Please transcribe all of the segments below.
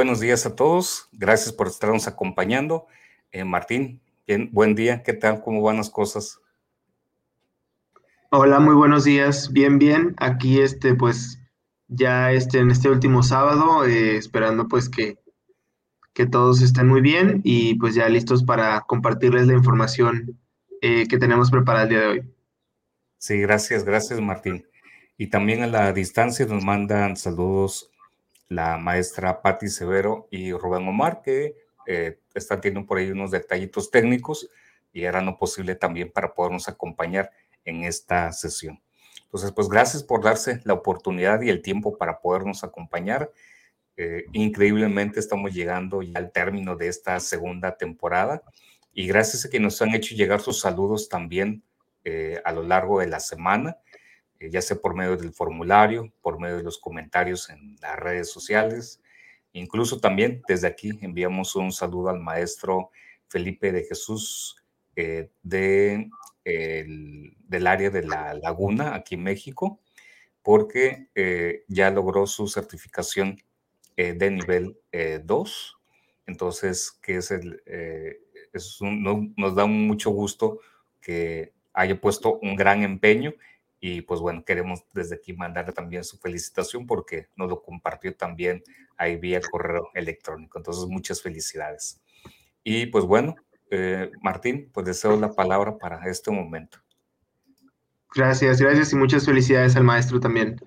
Buenos días a todos. Gracias por estarnos acompañando. Eh, Martín, bien, buen día. ¿Qué tal? ¿Cómo van las cosas? Hola, muy buenos días. Bien, bien. Aquí, este, pues, ya este, en este último sábado, eh, esperando pues que, que todos estén muy bien y pues ya listos para compartirles la información eh, que tenemos preparada el día de hoy. Sí, gracias, gracias Martín. Y también a la distancia nos mandan saludos la maestra Patti Severo y Rubén Omar, que eh, están teniendo por ahí unos detallitos técnicos y era no posible también para podernos acompañar en esta sesión. Entonces, pues gracias por darse la oportunidad y el tiempo para podernos acompañar. Eh, increíblemente estamos llegando ya al término de esta segunda temporada y gracias a que nos han hecho llegar sus saludos también eh, a lo largo de la semana. Eh, ya sea por medio del formulario, por medio de los comentarios en las redes sociales. Incluso también desde aquí enviamos un saludo al maestro Felipe de Jesús eh, de, del área de la Laguna, aquí en México, porque eh, ya logró su certificación de nivel 2. Entonces, que es el, nos da mucho gusto que haya puesto un gran empeño y pues bueno, queremos desde aquí mandarle también su felicitación porque nos lo compartió también ahí vía correo electrónico. Entonces, muchas felicidades. Y pues bueno, eh, Martín, pues deseo la palabra para este momento. Gracias, gracias y muchas felicidades al maestro también.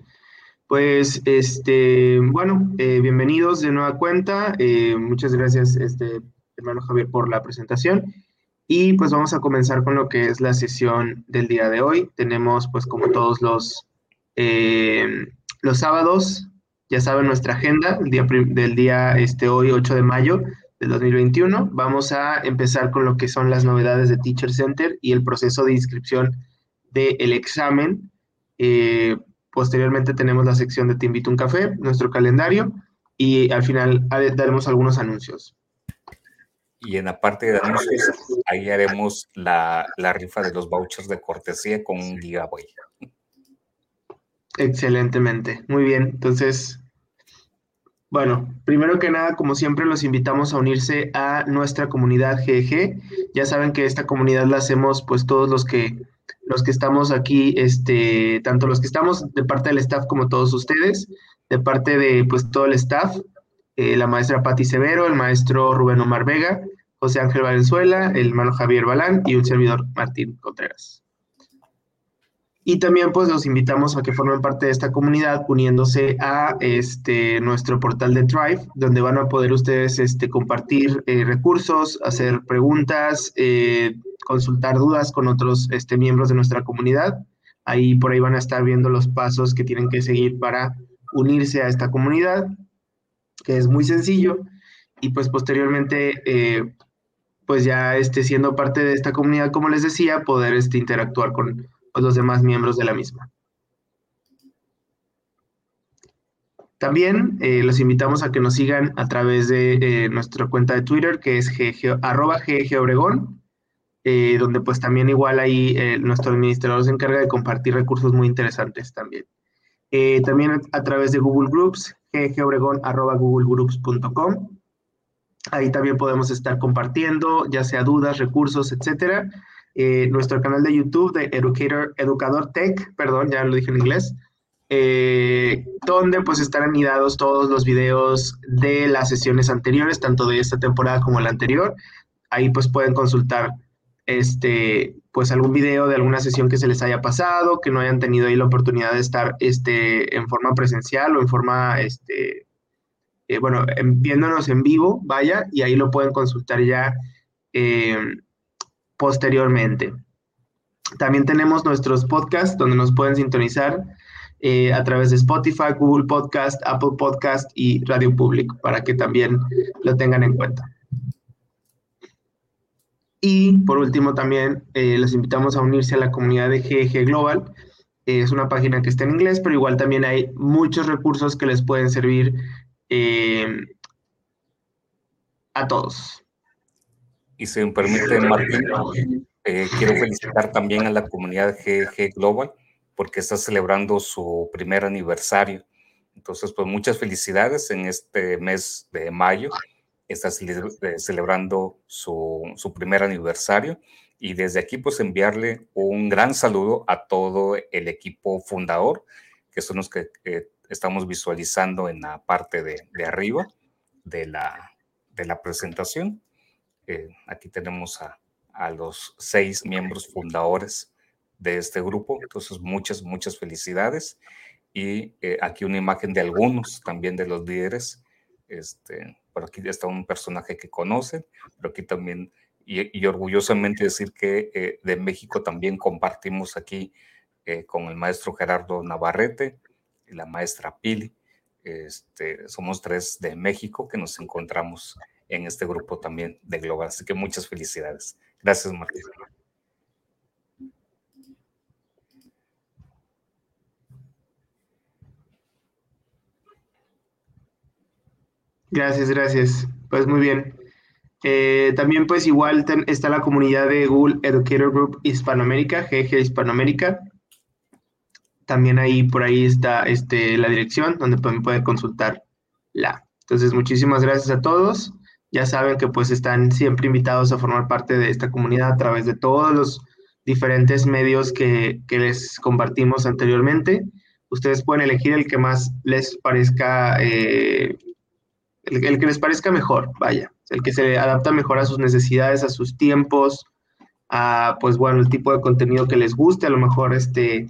Pues, este, bueno, eh, bienvenidos de nueva cuenta. Eh, muchas gracias, este, hermano Javier, por la presentación. Y pues vamos a comenzar con lo que es la sesión del día de hoy. Tenemos pues como todos los, eh, los sábados, ya saben nuestra agenda el día, del día este, hoy 8 de mayo del 2021. Vamos a empezar con lo que son las novedades de Teacher Center y el proceso de inscripción del examen. Eh, posteriormente tenemos la sección de Te invito un café, nuestro calendario, y al final daremos algunos anuncios y en la parte de anuncios, ahí haremos la, rifa de los vouchers de cortesía con un giveaway. Excelentemente, muy bien. Entonces, bueno, primero que nada, como siempre, los invitamos a unirse a nuestra comunidad GG. Ya saben que esta comunidad la hacemos pues todos los que los que estamos aquí, este, tanto los que estamos de parte del staff como todos ustedes, de parte de pues todo el staff, eh, la maestra Patti Severo, el maestro Rubén Omar Vega, José Ángel Valenzuela, el hermano Javier Balán y un servidor Martín Contreras. Y también pues los invitamos a que formen parte de esta comunidad uniéndose a este, nuestro portal de Drive, donde van a poder ustedes este, compartir eh, recursos, hacer preguntas, eh, consultar dudas con otros este, miembros de nuestra comunidad. Ahí por ahí van a estar viendo los pasos que tienen que seguir para unirse a esta comunidad que es muy sencillo, y pues posteriormente, eh, pues ya este, siendo parte de esta comunidad, como les decía, poder este, interactuar con pues, los demás miembros de la misma. También eh, los invitamos a que nos sigan a través de eh, nuestra cuenta de Twitter, que es GG, arroba Obregón, donde pues también igual ahí nuestro administrador se encarga de compartir recursos muy interesantes también. también a, través de Google Groups, googlegroups.com. Ahí también podemos estar compartiendo, ya sea dudas, recursos, etcétera. Eh, nuestro canal de YouTube de Educator, Educador Tech, perdón, ya lo dije en inglés, eh, donde pues están anidados todos los videos de las sesiones anteriores, tanto de esta temporada como la anterior. Ahí pues pueden consultar este, pues algún video de alguna sesión que se les haya pasado, que no hayan tenido ahí la oportunidad de estar este, en forma presencial o en forma, este, eh, bueno, viéndonos en vivo, vaya, y ahí lo pueden consultar ya eh, posteriormente. También tenemos nuestros podcasts donde nos pueden sintonizar eh, a través de Spotify, Google Podcast, Apple Podcast y Radio Público para que también lo tengan en cuenta. Y por último también eh, los invitamos a unirse a la comunidad de GG Global. es una página que está en inglés, pero igual también hay muchos recursos que les pueden servir eh, a todos. Y si me permite, Martín, eh, quiero felicitar también a la comunidad GG Global porque está celebrando su primer aniversario Entonces, pues muchas felicidades en este mes de mayo. Está eh, celebrando su, su primer aniversario y desde aquí pues enviarle un gran saludo a todo el equipo fundador, que son los que estamos visualizando en la parte de, de arriba de la, de la presentación. Eh, aquí tenemos a, a, los seis miembros fundadores de este grupo, entonces muchas, muchas felicidades. Y eh, aquí una imagen de algunos también de los líderes. Este, por aquí está un personaje que conocen, pero aquí también, y, orgullosamente decir que eh, de México también compartimos aquí con el maestro Gerardo Navarrete y la maestra Pili. Este, somos tres de México que nos encontramos en este grupo también de Global. Así que muchas felicidades. Gracias, Martín. Gracias, gracias. Pues muy bien. Eh, también pues igual está la comunidad de Google Educator Group Hispanoamérica, GG Hispanoamérica. También ahí por ahí está este, la dirección donde pueden, pueden consultar la. Entonces, muchísimas gracias a todos. Ya saben que pues están siempre invitados a formar parte de esta comunidad a través de todos los diferentes medios que, les compartimos anteriormente. Ustedes pueden elegir el que más les parezca, eh, el, que les parezca mejor, vaya, el que se adapta mejor a sus necesidades, a sus tiempos, a pues bueno, el tipo de contenido que les guste, a lo mejor este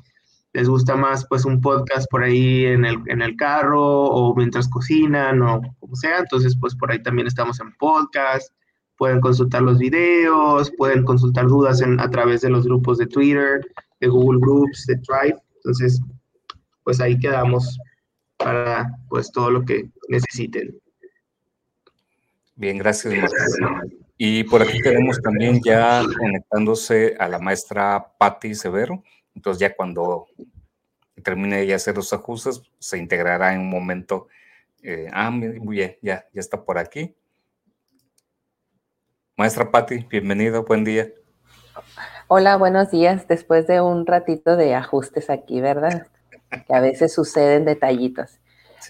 les gusta más pues un podcast por ahí en el, en el carro o mientras cocinan o como sea, entonces pues por ahí también estamos en podcast, pueden consultar los videos, pueden consultar dudas en, a través de los grupos de Twitter, de Google Groups, de Drive, entonces pues ahí quedamos para pues todo lo que necesiten. Bien, gracias. Y por aquí tenemos también ya conectándose a la maestra Patti Severo. Entonces ya cuando termine de hacer los ajustes, se integrará en un momento. Eh, ah, muy bien, ya, ya está por aquí. Maestra Patti, bienvenida, buen día. Hola, buenos días. Después de un ratito de ajustes aquí, ¿verdad? que a veces suceden detallitos.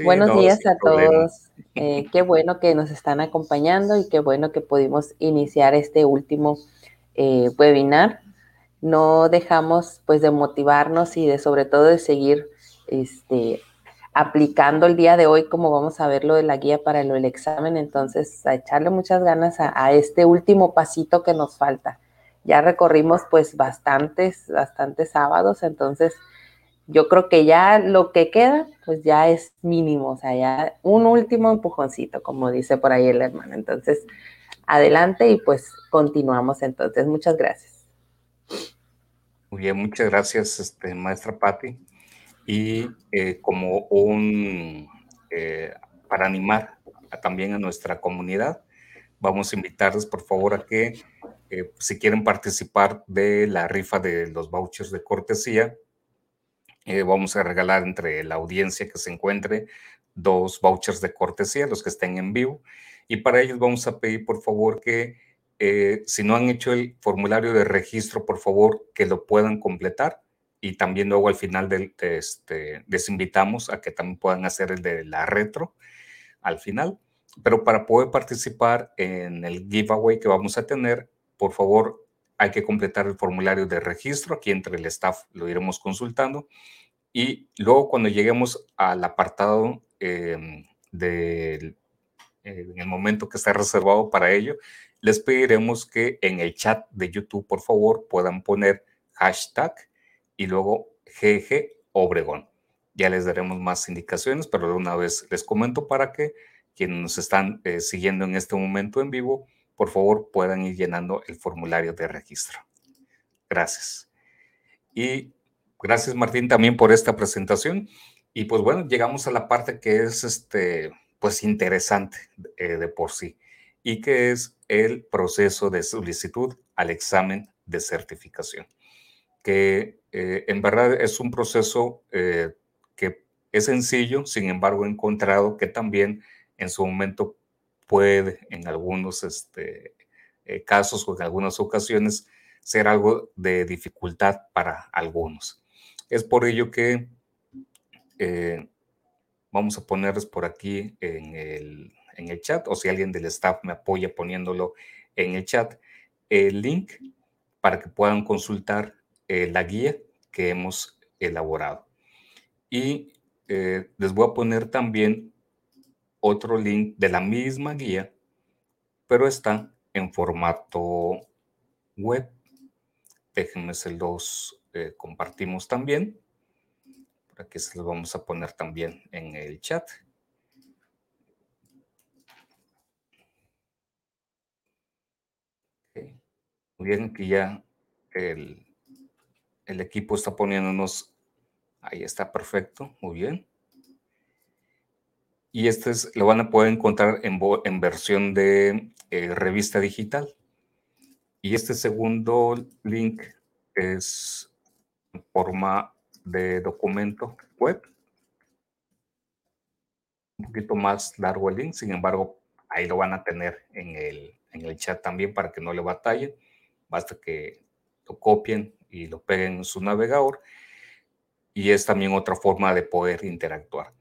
buenos días a todos. Eh, qué bueno que nos están acompañando y qué bueno que pudimos iniciar este último eh, webinar no dejamos pues de motivarnos y de sobre todo de seguir este, aplicando el día de hoy como vamos a ver lo de la guía para el, examen, entonces a echarle muchas ganas a, este último pasito que nos falta. Ya recorrimos pues bastantes, bastantes sábados, entonces yo creo que ya lo que queda pues ya es mínimo, o sea, ya un último empujoncito, como dice por ahí el hermano. Entonces, adelante y pues continuamos entonces. Muchas gracias. Muy bien, muchas gracias, este, maestra Patti. Y eh, como un, eh, para animar también a nuestra comunidad, vamos a invitarles por favor a que eh, si quieren participar de la rifa de los vouchers de cortesía, vamos a regalar entre la audiencia que se encuentre dos vouchers de cortesía, los que estén en vivo. Y para ellos vamos a pedir por favor que eh, si no han hecho el formulario de registro, por favor, que lo puedan completar. Y también luego al final del, este, les invitamos a que también puedan hacer el de la retro al final. Pero para poder participar en el giveaway que vamos a tener, por favor, hay que completar el formulario de registro. Aquí entre el staff lo iremos consultando. Y luego cuando lleguemos al apartado em, del eh, en el momento que está reservado para ello, les pediremos que en el chat de YouTube, por favor, puedan poner hashtag y luego GG Obregón. Ya les daremos más indicaciones, pero de una vez les comento para que quienes nos están eh, siguiendo en este momento en vivo, por favor, puedan ir llenando el formulario de registro. Gracias. Y gracias, Martín, también por esta presentación. Y pues bueno, llegamos a la parte que es este, pues interesante eh, de por sí y que es el proceso de solicitud al examen de certificación, que eh, en verdad es un proceso eh, que es sencillo, sin embargo he encontrado que también en su momento puede en algunos este, eh, casos o en algunas ocasiones ser algo de dificultad para algunos. Es por ello que vamos a ponerles por aquí en el, en el chat, o si alguien del staff me apoya poniéndolo en el chat, el link para que puedan consultar eh, la guía que hemos elaborado. Y eh, les voy a poner también otro link de la misma guía, pero está en formato web. Déjenme se los eh, compartimos también. Por aquí se los vamos a poner también en el chat. Bien, aquí ya el, el equipo está poniéndonos. Ahí está perfecto, muy bien. Y este es, lo van a poder encontrar en, en versión de eh, revista digital. Y este segundo link es en forma de documento web. Un poquito más largo el link, sin embargo, ahí lo van a tener en el, en el chat también para que no le batallen. Basta que lo copien y lo peguen en su navegador. Y es también otra forma de poder interactuar.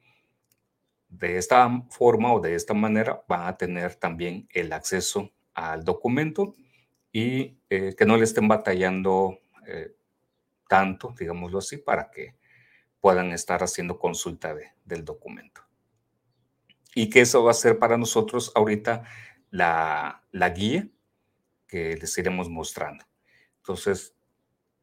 De esta forma o de esta manera van a tener también el acceso al documento y eh, que no le estén batallando eh, tanto, digámoslo así, para que puedan estar haciendo consulta del documento. Y que eso va a ser para nosotros ahorita la, la guía que les iremos mostrando. Entonces,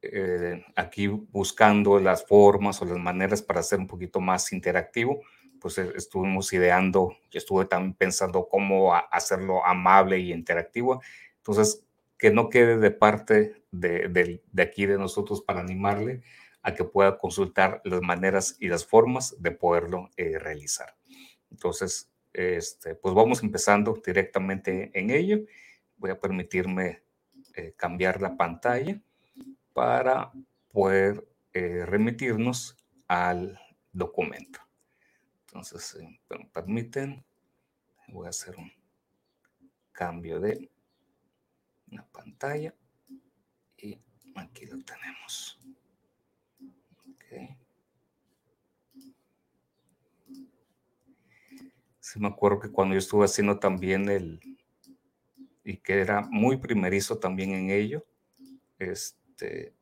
eh, aquí buscando las formas o las maneras para hacer un poquito más interactivo, pues eh, estuvimos ideando, estuve también pensando cómo hacerlo amable y interactivo. Entonces, que no quede de parte de, aquí de nosotros para animarle a que pueda consultar las maneras y las formas de poderlo eh, realizar. Entonces, este, pues vamos empezando directamente en ello. Voy a permitirme eh, cambiar la pantalla para poder remitirnos al documento. Entonces, eh, me permiten, voy a hacer un cambio de una pantalla y aquí lo tenemos. Okay. Sí me acuerdo que cuando yo estuve haciendo también el, y que era muy primerizo también en ello, este,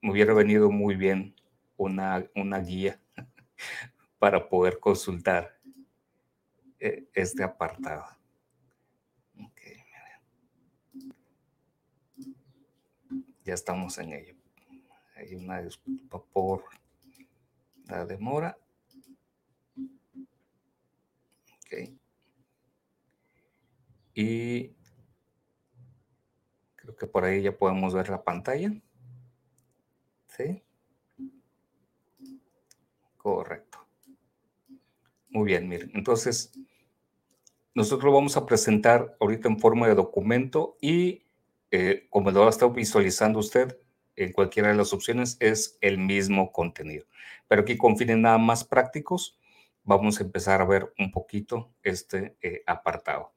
me hubiera venido muy bien una, una guía para poder consultar eh, este apartado. Ya estamos en ello. Hay una disculpa por la demora. Okay. Y creo que por ahí ya podemos ver la pantalla. ¿Sí? Correcto. Muy bien, miren. Entonces, nosotros lo vamos a presentar ahorita en forma de documento y eh, como lo estado visualizando usted en cualquiera de las opciones, es el mismo contenido. Pero aquí con fines nada más prácticos, vamos a empezar a ver un poquito este eh, apartado.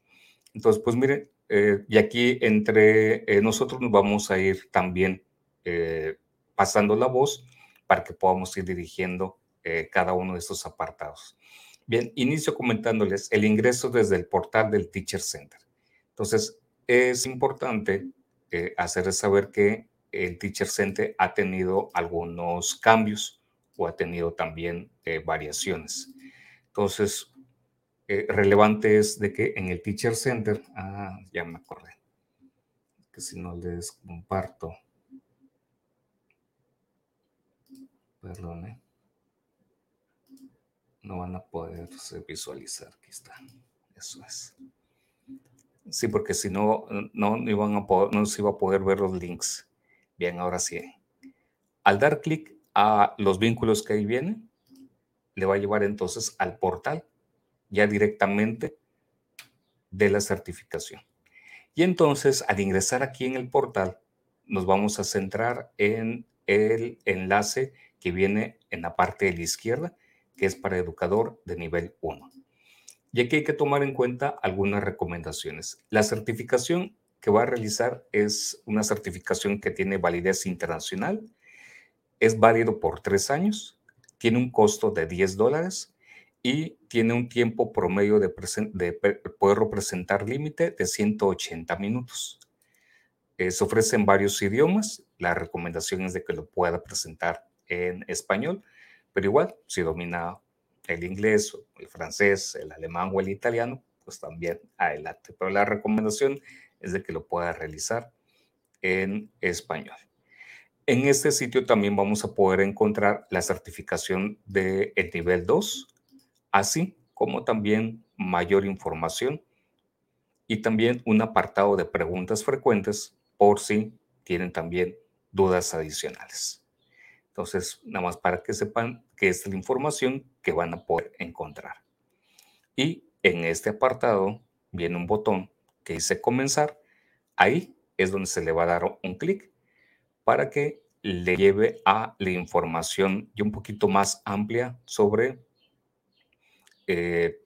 Entonces, pues miren, eh, y aquí entre nosotros nos vamos a ir también pasando la voz para que podamos ir dirigiendo cada uno de estos apartados. Bien, inicio comentándoles el ingreso desde el portal del Teacher Center. Entonces, es importante eh, hacerles saber que el Teacher Center ha tenido algunos cambios o ha tenido también eh, variaciones. Entonces, eh, relevante es de que en el Teacher Center, ah, ya me acordé, que si no les comparto, perdón, no van a poder visualizar. Aquí está. Eso es. Sí, porque si no, no, iban a poder, no se iba a poder ver los links. Bien, ahora sí. Al dar clic a los vínculos que ahí vienen, le va a llevar entonces al portal, ya directamente de la certificación. Y entonces, al ingresar aquí en el portal, nos vamos a centrar en el enlace que viene en la parte de la izquierda, que es para educador de nivel 1. Y aquí hay que tomar en cuenta algunas recomendaciones. La certificación que va a realizar es una certificación que tiene validez internacional, es válido por tres años, tiene un costo de 10 dólares y tiene un tiempo promedio de, de poder representar límite de 180 minutos. Eh, se ofrece en varios idiomas. La recomendación es de que lo pueda presentar en español, pero igual, si domina el inglés, el francés, el alemán o el italiano, pues también adelante. Pero la recomendación es de que lo pueda realizar en español. En este sitio también vamos a poder encontrar la certificación del el nivel 2, así como también mayor información y también un apartado de preguntas frecuentes por si tienen también dudas adicionales. Entonces, nada más para que sepan que es la información que van a poder encontrar. Y en este apartado viene un botón que dice comenzar. Ahí es donde se le va a dar un clic para que le lleve a la información y un poquito más amplia sobre eh,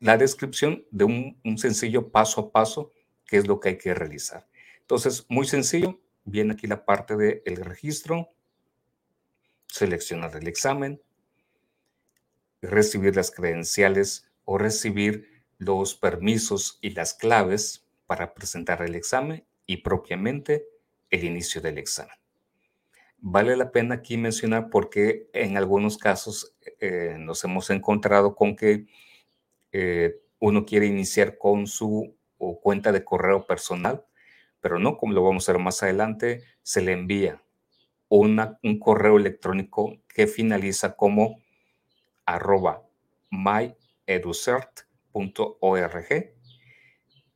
la descripción de un, sencillo paso a paso, que es lo que hay que realizar. Entonces, muy sencillo, viene aquí la parte del registro, seleccionar el examen, recibir las credenciales o recibir los permisos y las claves para presentar el examen y propiamente el inicio del examen. Vale la pena aquí mencionar porque en algunos casos eh, nos hemos encontrado con que eh, uno quiere iniciar con su cuenta de correo personal, pero no, como lo vamos a ver más adelante, se le envía un correo electrónico que finaliza como arroba myeducert.org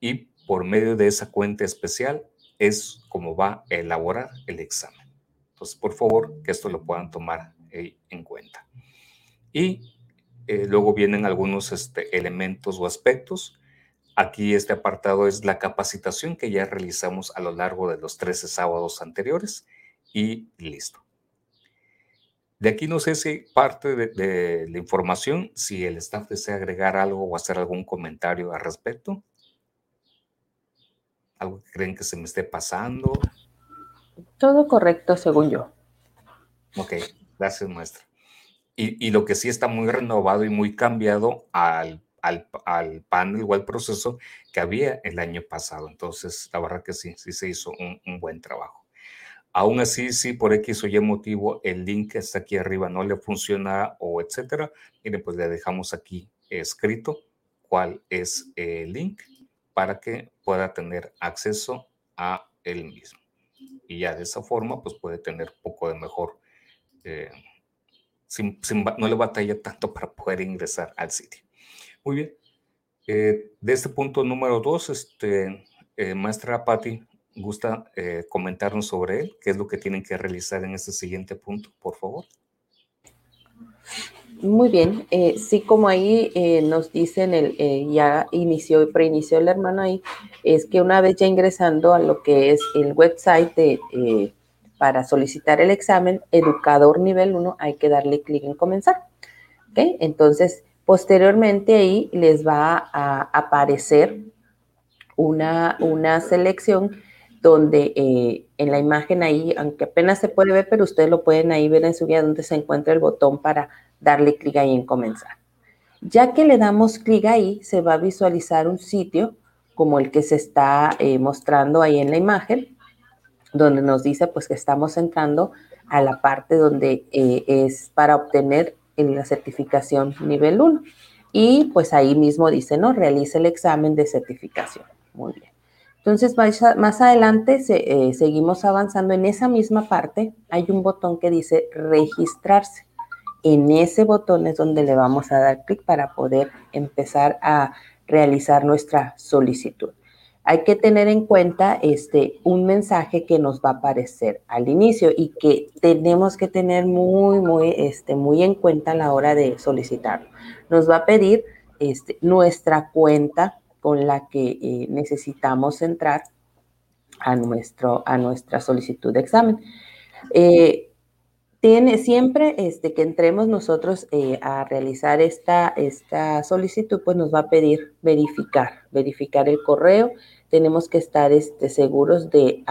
y por medio de esa cuenta especial es como va a elaborar el examen. Entonces, por favor, que esto lo puedan tomar eh, en cuenta. Y eh, luego vienen algunos este, elementos o aspectos. Aquí este apartado es la capacitación que ya realizamos a lo largo de los 13 sábados anteriores y listo. De aquí no sé si parte de, de, la información, si el staff desea agregar algo o hacer algún comentario al respecto. ¿Algo que creen que se me esté pasando? Todo correcto, según yo. Ok, gracias, maestra. Y, y lo que sí está muy renovado y muy cambiado al, al, al, panel o al proceso que había el año pasado. Entonces, la verdad que sí, sí se hizo un, un buen trabajo. Aún así, si por X o Y motivo el link que está aquí arriba no le funciona o etcétera, mire, pues le dejamos aquí escrito cuál es el link para que pueda tener acceso a él mismo y ya de esa forma pues puede tener poco de mejor, eh, no le batalla tanto para poder ingresar al sitio. Muy bien. Eh, de este punto número dos, este, eh, maestra Patti, ¿gusta comentarnos sobre él? ¿Qué es lo que tienen que realizar en este siguiente punto, por favor? Muy bien, eh, sí, como ahí eh, nos dicen, el, eh, ya inició y preinició el hermano ahí, es que una vez ya ingresando a lo que es el website para solicitar el examen, educador nivel 1, hay que darle clic en comenzar. Entonces, posteriormente ahí les va a aparecer una, una selección donde en la imagen ahí, aunque apenas se puede ver, pero ustedes lo pueden ahí ver en su guía donde se encuentra el botón para darle clic ahí en comenzar. Ya que le damos clic ahí, se va a visualizar un sitio como el que se está eh, mostrando ahí en la imagen, donde nos dice pues que estamos entrando a la parte donde eh, es para obtener la certificación nivel 1. Y pues ahí mismo dice, ¿no? Realice el examen de certificación. Muy bien. Entonces, más adelante eh, seguimos avanzando. En esa misma parte hay un botón que dice registrarse. En ese botón es donde le vamos a dar clic para poder empezar a realizar nuestra solicitud. Hay que tener en cuenta este, un mensaje que nos va a aparecer al inicio y que tenemos que tener muy, muy, este, muy en cuenta a la hora de solicitarlo. Nos va a pedir este, nuestra cuenta con la que eh, necesitamos entrar a, nuestro, a nuestra solicitud de examen. Eh, tiene siempre este, que entremos nosotros eh, a realizar esta, esta solicitud, pues nos va a pedir verificar, verificar el correo. Tenemos que estar este, seguros de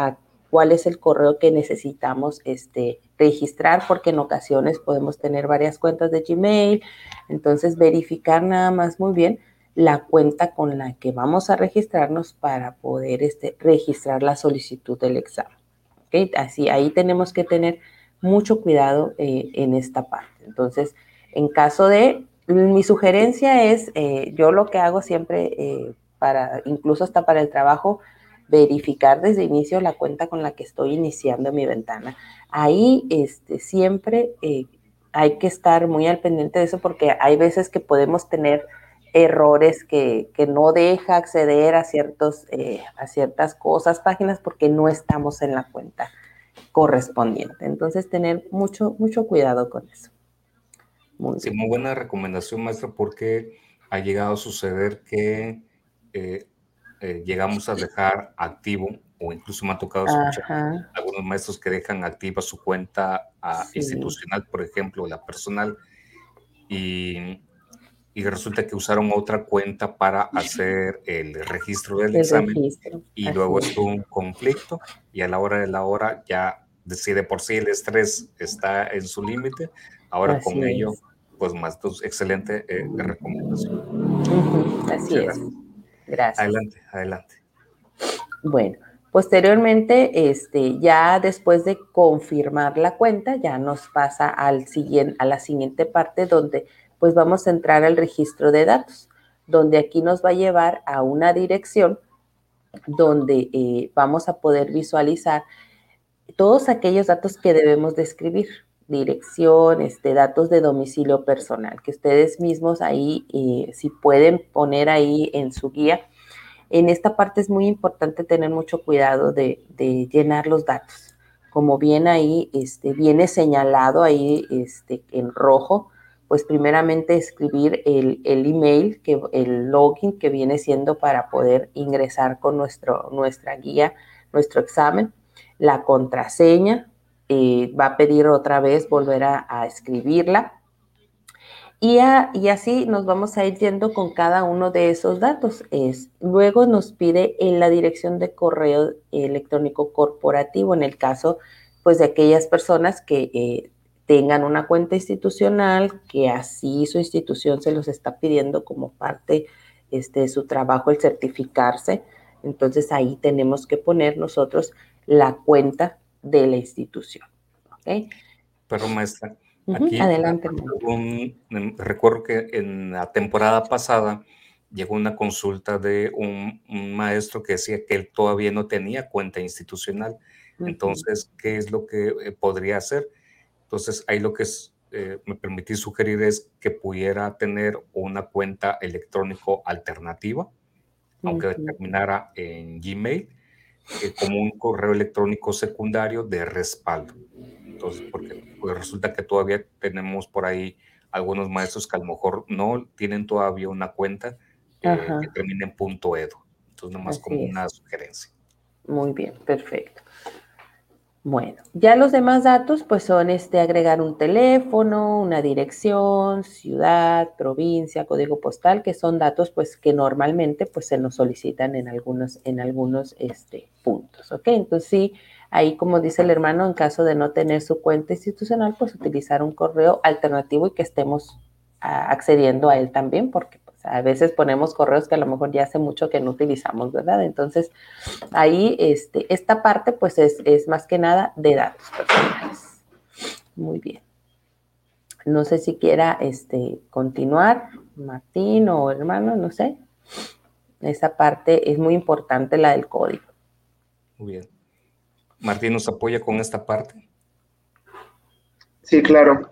cuál es el correo que necesitamos este, registrar, porque en ocasiones podemos tener varias cuentas de Gmail, entonces verificar nada más muy bien la cuenta con la que vamos a registrarnos para poder este, registrar la solicitud del examen. Así, ahí tenemos que tener mucho cuidado eh, en esta parte. Entonces, en caso de, mi sugerencia es, eh, yo lo que hago siempre, eh, para, incluso hasta para el trabajo, verificar desde inicio la cuenta con la que estoy iniciando mi ventana. Ahí este, siempre hay que estar muy al pendiente de eso porque hay veces que podemos tener errores que, no deja acceder a, ciertos, a ciertas cosas, páginas, porque no estamos en la cuenta correspondiente. Entonces, tener mucho, mucho cuidado con eso. Muy, sí, muy buena recomendación, maestra, porque ha llegado a suceder que eh, eh, llegamos a dejar activo, o incluso me ha tocado escuchar algunos maestros que dejan activa su cuenta ah, institucional, por ejemplo, la personal, y, y, resulta que usaron otra cuenta para hacer el registro del examen, y luego estuvo un conflicto, y a la hora de la hora ya si de por sí el estrés está en su límite, ahora con ello, pues más pues, excelente eh, recomendación. Así es. Gracias. Adelante, adelante. Bueno, posteriormente, este, ya después de confirmar la cuenta, ya nos pasa al siguiente, a la siguiente parte donde pues vamos a entrar al registro de datos, donde aquí nos va a llevar a una dirección donde eh, vamos a poder visualizar todos aquellos datos que debemos de escribir, dirección, este, datos de domicilio personal, que ustedes mismos ahí, eh, si pueden poner ahí en su guía. En esta parte es muy importante tener mucho cuidado de, llenar los datos. Como bien ahí este, viene señalado ahí este, en rojo, pues primeramente escribir el, el, email, que, el login que viene siendo para poder ingresar con nuestro, nuestra guía, nuestro examen la contraseña, eh, va a pedir otra vez volver a, escribirla. Y, así nos vamos a ir yendo con cada uno de esos datos. Es, luego nos pide en la dirección de correo electrónico corporativo, en el caso pues de aquellas personas que eh, tengan una cuenta institucional, que así su institución se los está pidiendo como parte este, de su trabajo el certificarse. Entonces ahí tenemos que poner nosotros la cuenta de la institución. Pero maestra, aquí adelante. recuerdo que en la temporada pasada llegó una consulta de un, maestro que decía que él todavía no tenía cuenta institucional. Entonces, ¿qué es lo que eh, podría hacer? Entonces, ahí lo que eh, me permití sugerir es que pudiera tener una cuenta electrónico alternativa, aunque terminara en Gmail, eh, como un correo electrónico secundario de respaldo. Entonces, porque pues, resulta que todavía tenemos por ahí algunos maestros que a lo mejor no tienen todavía una cuenta eh, que termine en punto .edu. Entonces, nomás como una sugerencia. Muy bien, perfecto. Bueno, ya los demás datos pues son este agregar un teléfono, una dirección, ciudad, provincia, código postal, que son datos pues que normalmente pues se nos solicitan en algunos en algunos este, puntos, ¿ok? Entonces sí, ahí como dice el hermano, en caso de no tener su cuenta institucional, pues utilizar un correo alternativo y que estemos ah, accediendo a él también, porque a veces ponemos correos que a lo mejor ya hace mucho que no utilizamos, ¿verdad? Entonces, ahí este, esta parte pues es, más que nada de datos personales. Muy bien. No sé si quiera este, continuar, Martín o hermano, no sé. Esa parte es muy importante, la del código. Muy bien. Martín, ¿nos apoya con esta parte? Sí, claro.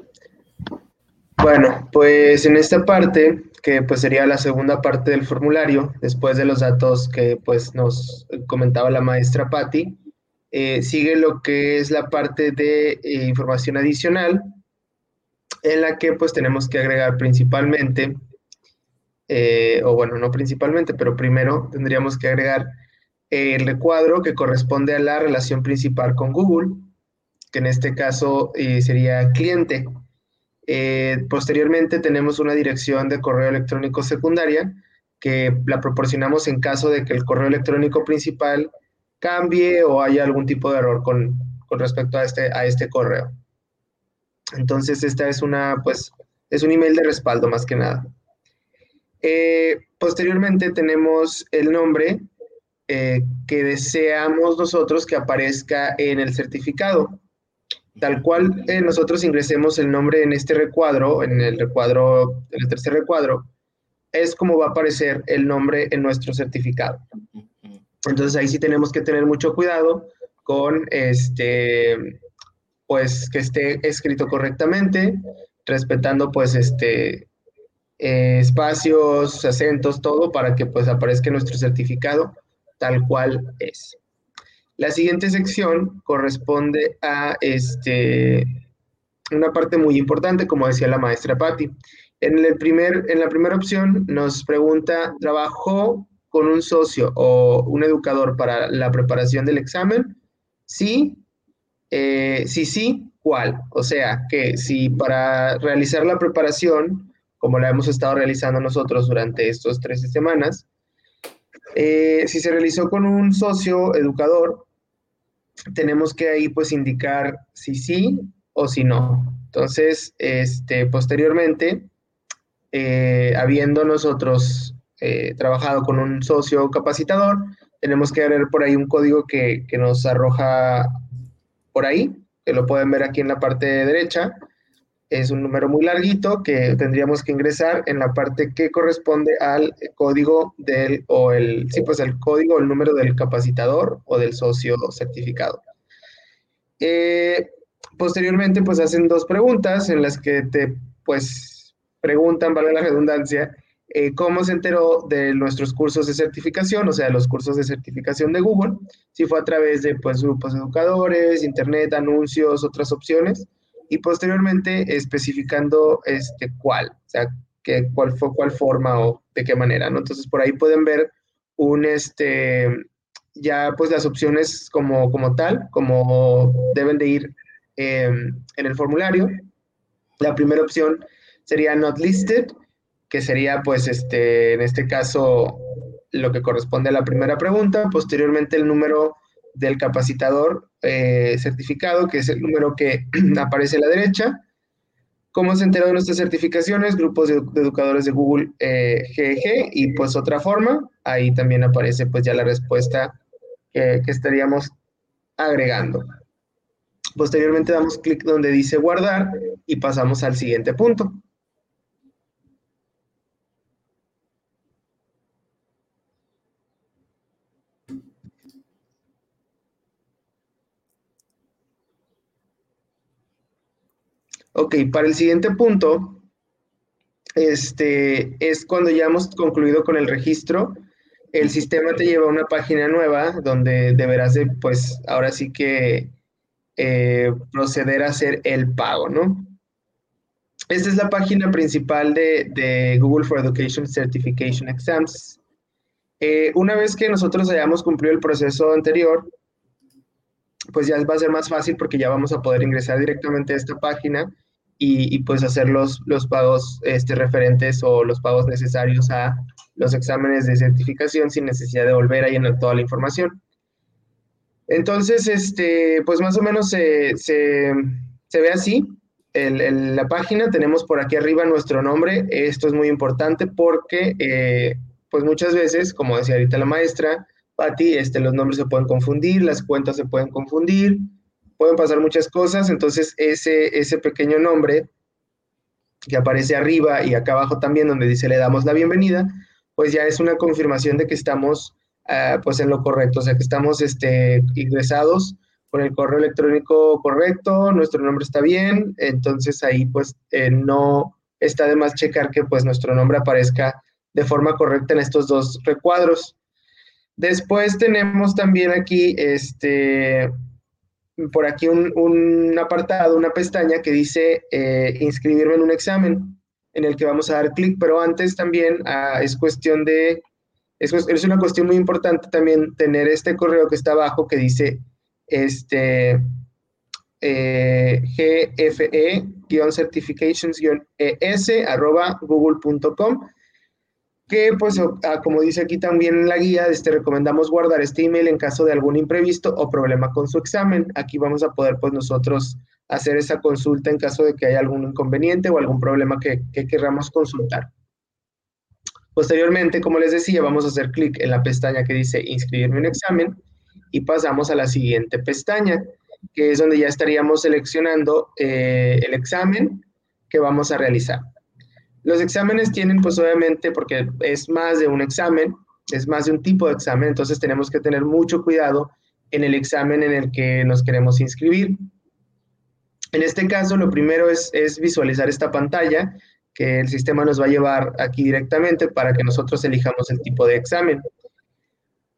Bueno, pues en esta parte que pues sería la segunda parte del formulario, después de los datos que pues nos comentaba la maestra Patti, eh, sigue lo que es la parte de eh, información adicional, en la que pues tenemos que agregar principalmente, eh, o bueno, no principalmente, pero primero tendríamos que agregar el recuadro que corresponde a la relación principal con Google, que en este caso sería cliente. Eh, posteriormente tenemos una dirección de correo electrónico secundaria que la proporcionamos en caso de que el correo electrónico principal cambie o haya algún tipo de error con, respecto a este, a este correo. Entonces, esta es una, pues, es un email de respaldo más que nada. Eh, posteriormente tenemos el nombre eh, que deseamos nosotros que aparezca en el certificado. Tal cual eh, nosotros ingresemos el nombre en este recuadro, en el recuadro, en el tercer recuadro, es como va a aparecer el nombre en nuestro certificado. Entonces ahí sí tenemos que tener mucho cuidado con este, pues que esté escrito correctamente, respetando pues este, eh, espacios, acentos, todo para que pues aparezca nuestro certificado tal cual es. La siguiente sección corresponde a este, una parte muy importante, como decía la maestra Patti. En, el primer, en la primera opción nos pregunta, ¿trabajó con un socio o un educador para la preparación del examen? Sí, eh, sí, sí, ¿cuál? O sea, que si para realizar la preparación, como la hemos estado realizando nosotros durante estos 13 semanas, eh, si se realizó con un socio educador, tenemos que ahí pues indicar si sí o si no. Entonces, este, posteriormente, eh, habiendo nosotros eh, trabajado con un socio capacitador, tenemos que ver por ahí un código que, que nos arroja por ahí, que lo pueden ver aquí en la parte derecha, es un número muy larguito que tendríamos que ingresar en la parte que corresponde al código del, o el, sí, pues el código, el número del capacitador o del socio certificado. Eh, posteriormente, pues hacen dos preguntas en las que te, pues, preguntan, vale la redundancia, eh, cómo se enteró de nuestros cursos de certificación, o sea, los cursos de certificación de Google, si fue a través de, pues, grupos educadores, internet, anuncios, otras opciones, y posteriormente especificando este, cuál, o sea, que, cuál fue, cuál forma o de qué manera, ¿no? Entonces, por ahí pueden ver un, este, ya pues las opciones como, como tal, como deben de ir em, en el formulario. La primera opción sería not listed, que sería pues este, en este caso lo que corresponde a la primera pregunta. Posteriormente el número del capacitador eh, certificado, que es el número que aparece a la derecha. ¿Cómo se enteró de nuestras certificaciones? Grupos de, educadores de Google eh, GG y pues otra forma. Ahí también aparece pues ya la respuesta que estaríamos agregando. Posteriormente damos clic donde dice guardar y pasamos al siguiente punto. Ok, para el siguiente punto, este, es cuando ya hemos concluido con el registro, el sistema te lleva a una página nueva donde deberás de, pues, ahora sí que eh, proceder a hacer el pago, ¿no? Esta es la página principal de, Google for Education Certification Exams. Eh, una vez que nosotros hayamos cumplido el proceso anterior, pues ya va a ser más fácil porque ya vamos a poder ingresar directamente a esta página y, pues hacer los, los pagos este, referentes o los pagos necesarios a los exámenes de certificación sin necesidad de volver a llenar toda la información. Entonces, este, pues más o menos se, ve así. En la página tenemos por aquí arriba nuestro nombre. Esto es muy importante porque, eh, pues muchas veces, como decía ahorita la maestra, Patti, este, los nombres se pueden confundir, las cuentas se pueden confundir, pueden pasar muchas cosas, entonces ese, ese pequeño nombre que aparece arriba y acá abajo también donde dice le damos la bienvenida, pues ya es una confirmación de que estamos ah, pues en lo correcto, o sea que estamos este, ingresados con el correo electrónico correcto, nuestro nombre está bien, entonces ahí pues eh, no está de más checar que pues nuestro nombre aparezca de forma correcta en estos dos recuadros. Después tenemos también aquí este, por aquí un, apartado, una pestaña que dice eh, inscribirme en un examen, en el que vamos a dar clic, pero antes también ah, es cuestión de, es, es, una cuestión muy importante también tener este correo que está abajo que dice este eh, gfe-certifications-es arroba google.com que pues ah, como dice aquí también en la guía, este, recomendamos guardar este email en caso de algún imprevisto o problema con su examen. Aquí vamos a poder pues nosotros hacer esa consulta en caso de que haya algún inconveniente o algún problema que, que queramos consultar. Posteriormente, como les decía, vamos a hacer clic en la pestaña que dice inscribirme en examen y pasamos a la siguiente pestaña, que es donde ya estaríamos seleccionando eh, el examen que vamos a realizar. Los exámenes tienen, pues obviamente, porque es más de un examen, es más de un tipo de examen, entonces tenemos que tener mucho cuidado en el examen en el que nos queremos inscribir. En este caso, lo primero es, visualizar esta pantalla que el sistema nos va a llevar aquí directamente para que nosotros elijamos el tipo de examen.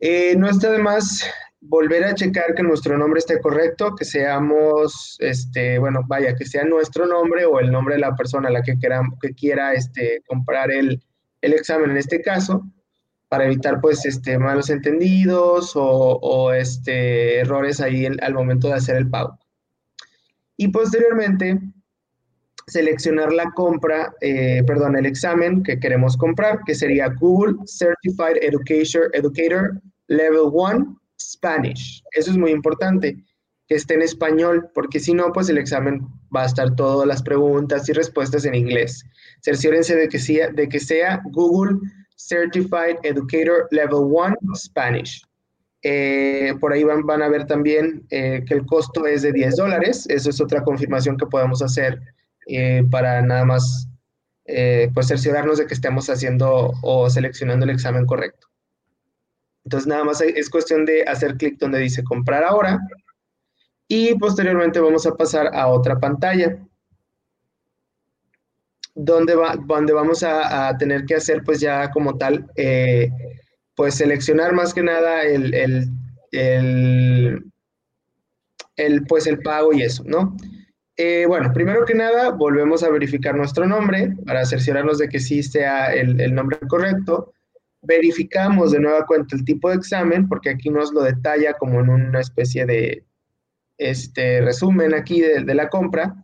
Eh, no está de más volver a checar que nuestro nombre esté correcto, que seamos, este, bueno, vaya, que sea nuestro nombre o el nombre de la persona a la que, quiera, que quiera este, comprar el, examen en este caso, para evitar pues este, malos entendidos o, este, errores ahí al momento de hacer el pago. Y posteriormente, seleccionar la compra, eh, perdón, el examen que queremos comprar, que sería Google Certified Educator, Educator Level 1 Spanish. Eso es muy importante, que esté en español, porque si no, pues el examen va a estar todas las preguntas y respuestas en inglés. Cerciórense de que sea, Google Certified Educator Level 1 Spanish. Eh, por ahí van, van, a ver también eh, que el costo es de 10 dólares. Eso es otra confirmación que podemos hacer eh, para nada más pues cerciorarnos de que estemos haciendo o seleccionando el examen correcto. Entonces nada más es cuestión de hacer clic donde dice comprar ahora y posteriormente vamos a pasar a otra pantalla donde, va, donde vamos a, tener que hacer pues ya como tal, eh, pues seleccionar más que nada el, el, pues el pago y eso, ¿no? Eh, bueno, primero que nada, volvemos a verificar nuestro nombre para cerciorarnos de que sí sea el, el nombre correcto verificamos de nueva cuenta el tipo de examen, porque aquí nos lo detalla como en una especie de este, resumen aquí de, la compra.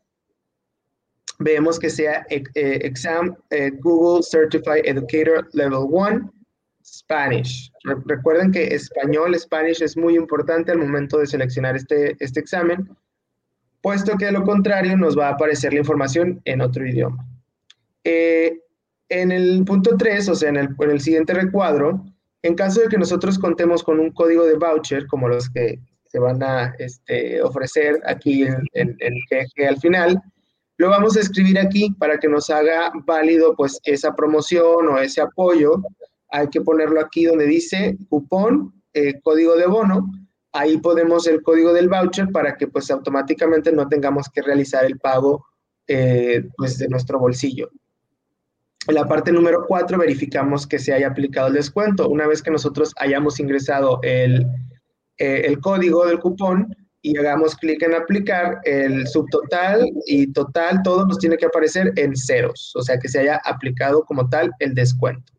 Vemos que sea eh, exam eh, Google Certified Educator Level 1 Spanish. recuerden que español, Spanish es muy importante al momento de seleccionar este, este examen, puesto que de lo contrario nos va a aparecer la información en otro idioma. Eh, en el punto 3, o sea, en el, siguiente recuadro, en caso de que nosotros contemos con un código de voucher, como los que se van a este, ofrecer aquí en, el GG al final, lo vamos a escribir aquí para que nos haga válido pues esa promoción o ese apoyo. Hay que ponerlo aquí donde dice cupón, eh, código de bono. Ahí podemos el código del voucher para que pues automáticamente no tengamos que realizar el pago eh, pues de nuestro bolsillo. En la parte número 4 verificamos que se haya aplicado el descuento. Una vez que nosotros hayamos ingresado el, eh, el código del cupón y hagamos clic en aplicar, el subtotal y total, todo nos tiene que aparecer en ceros, o sea que se haya aplicado como tal el descuento.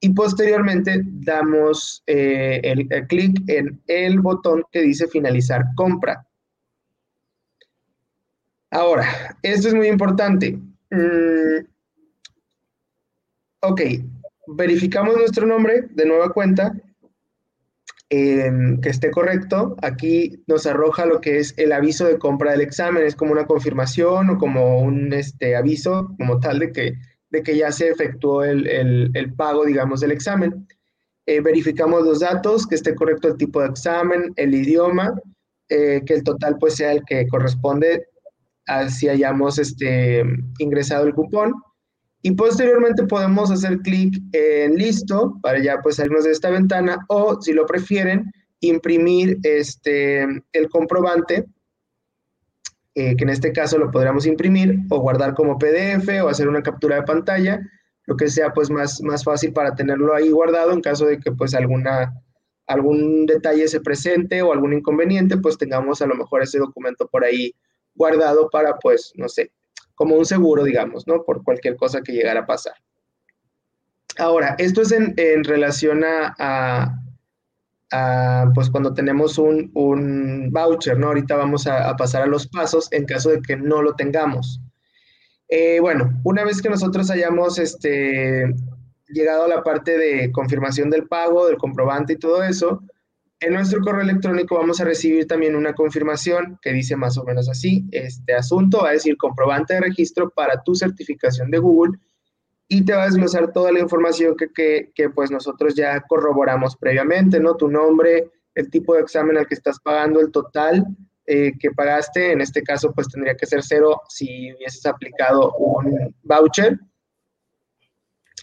Y posteriormente damos eh, el, clic en el botón que dice finalizar compra. Ahora, esto es muy importante. Mm, Ok, verificamos nuestro nombre de nueva cuenta, em, que esté correcto. Aquí nos arroja lo que es el aviso de compra del examen, es como una confirmación o como un este, aviso como tal de que, de que ya se efectuó el, pago, digamos, del examen. Eh, verificamos los datos, que esté correcto el tipo de examen, el idioma, eh, que el total pues sea el que corresponde a si hayamos este, ingresado el cupón y posteriormente podemos hacer clic en listo para ya pues salirnos de esta ventana o si lo prefieren imprimir este, el comprobante eh, que en este caso lo podríamos imprimir o guardar como PDF o hacer una captura de pantalla, lo que sea pues más, más fácil para tenerlo ahí guardado en caso de que pues alguna, algún detalle se presente o algún inconveniente, pues tengamos a lo mejor ese documento por ahí guardado para pues, no sé, como un seguro, digamos, ¿no? Por cualquier cosa que llegara a pasar. Ahora, esto es en, relación a, pues cuando tenemos un, voucher, ¿no? Ahorita vamos a, pasar a los pasos en caso de que no lo tengamos. Eh, bueno, una vez que nosotros hayamos este, llegado a la parte de confirmación del pago, del comprobante y todo eso, en nuestro correo electrónico vamos a recibir también una confirmación que dice más o menos así, este asunto va a decir comprobante de registro para tu certificación de Google y te va a desglosar toda la información que, que, pues nosotros ya corroboramos previamente, ¿no? Tu nombre, el tipo de examen al que estás pagando, el total eh, que pagaste, en este caso pues tendría que ser cero si hubieses aplicado un voucher.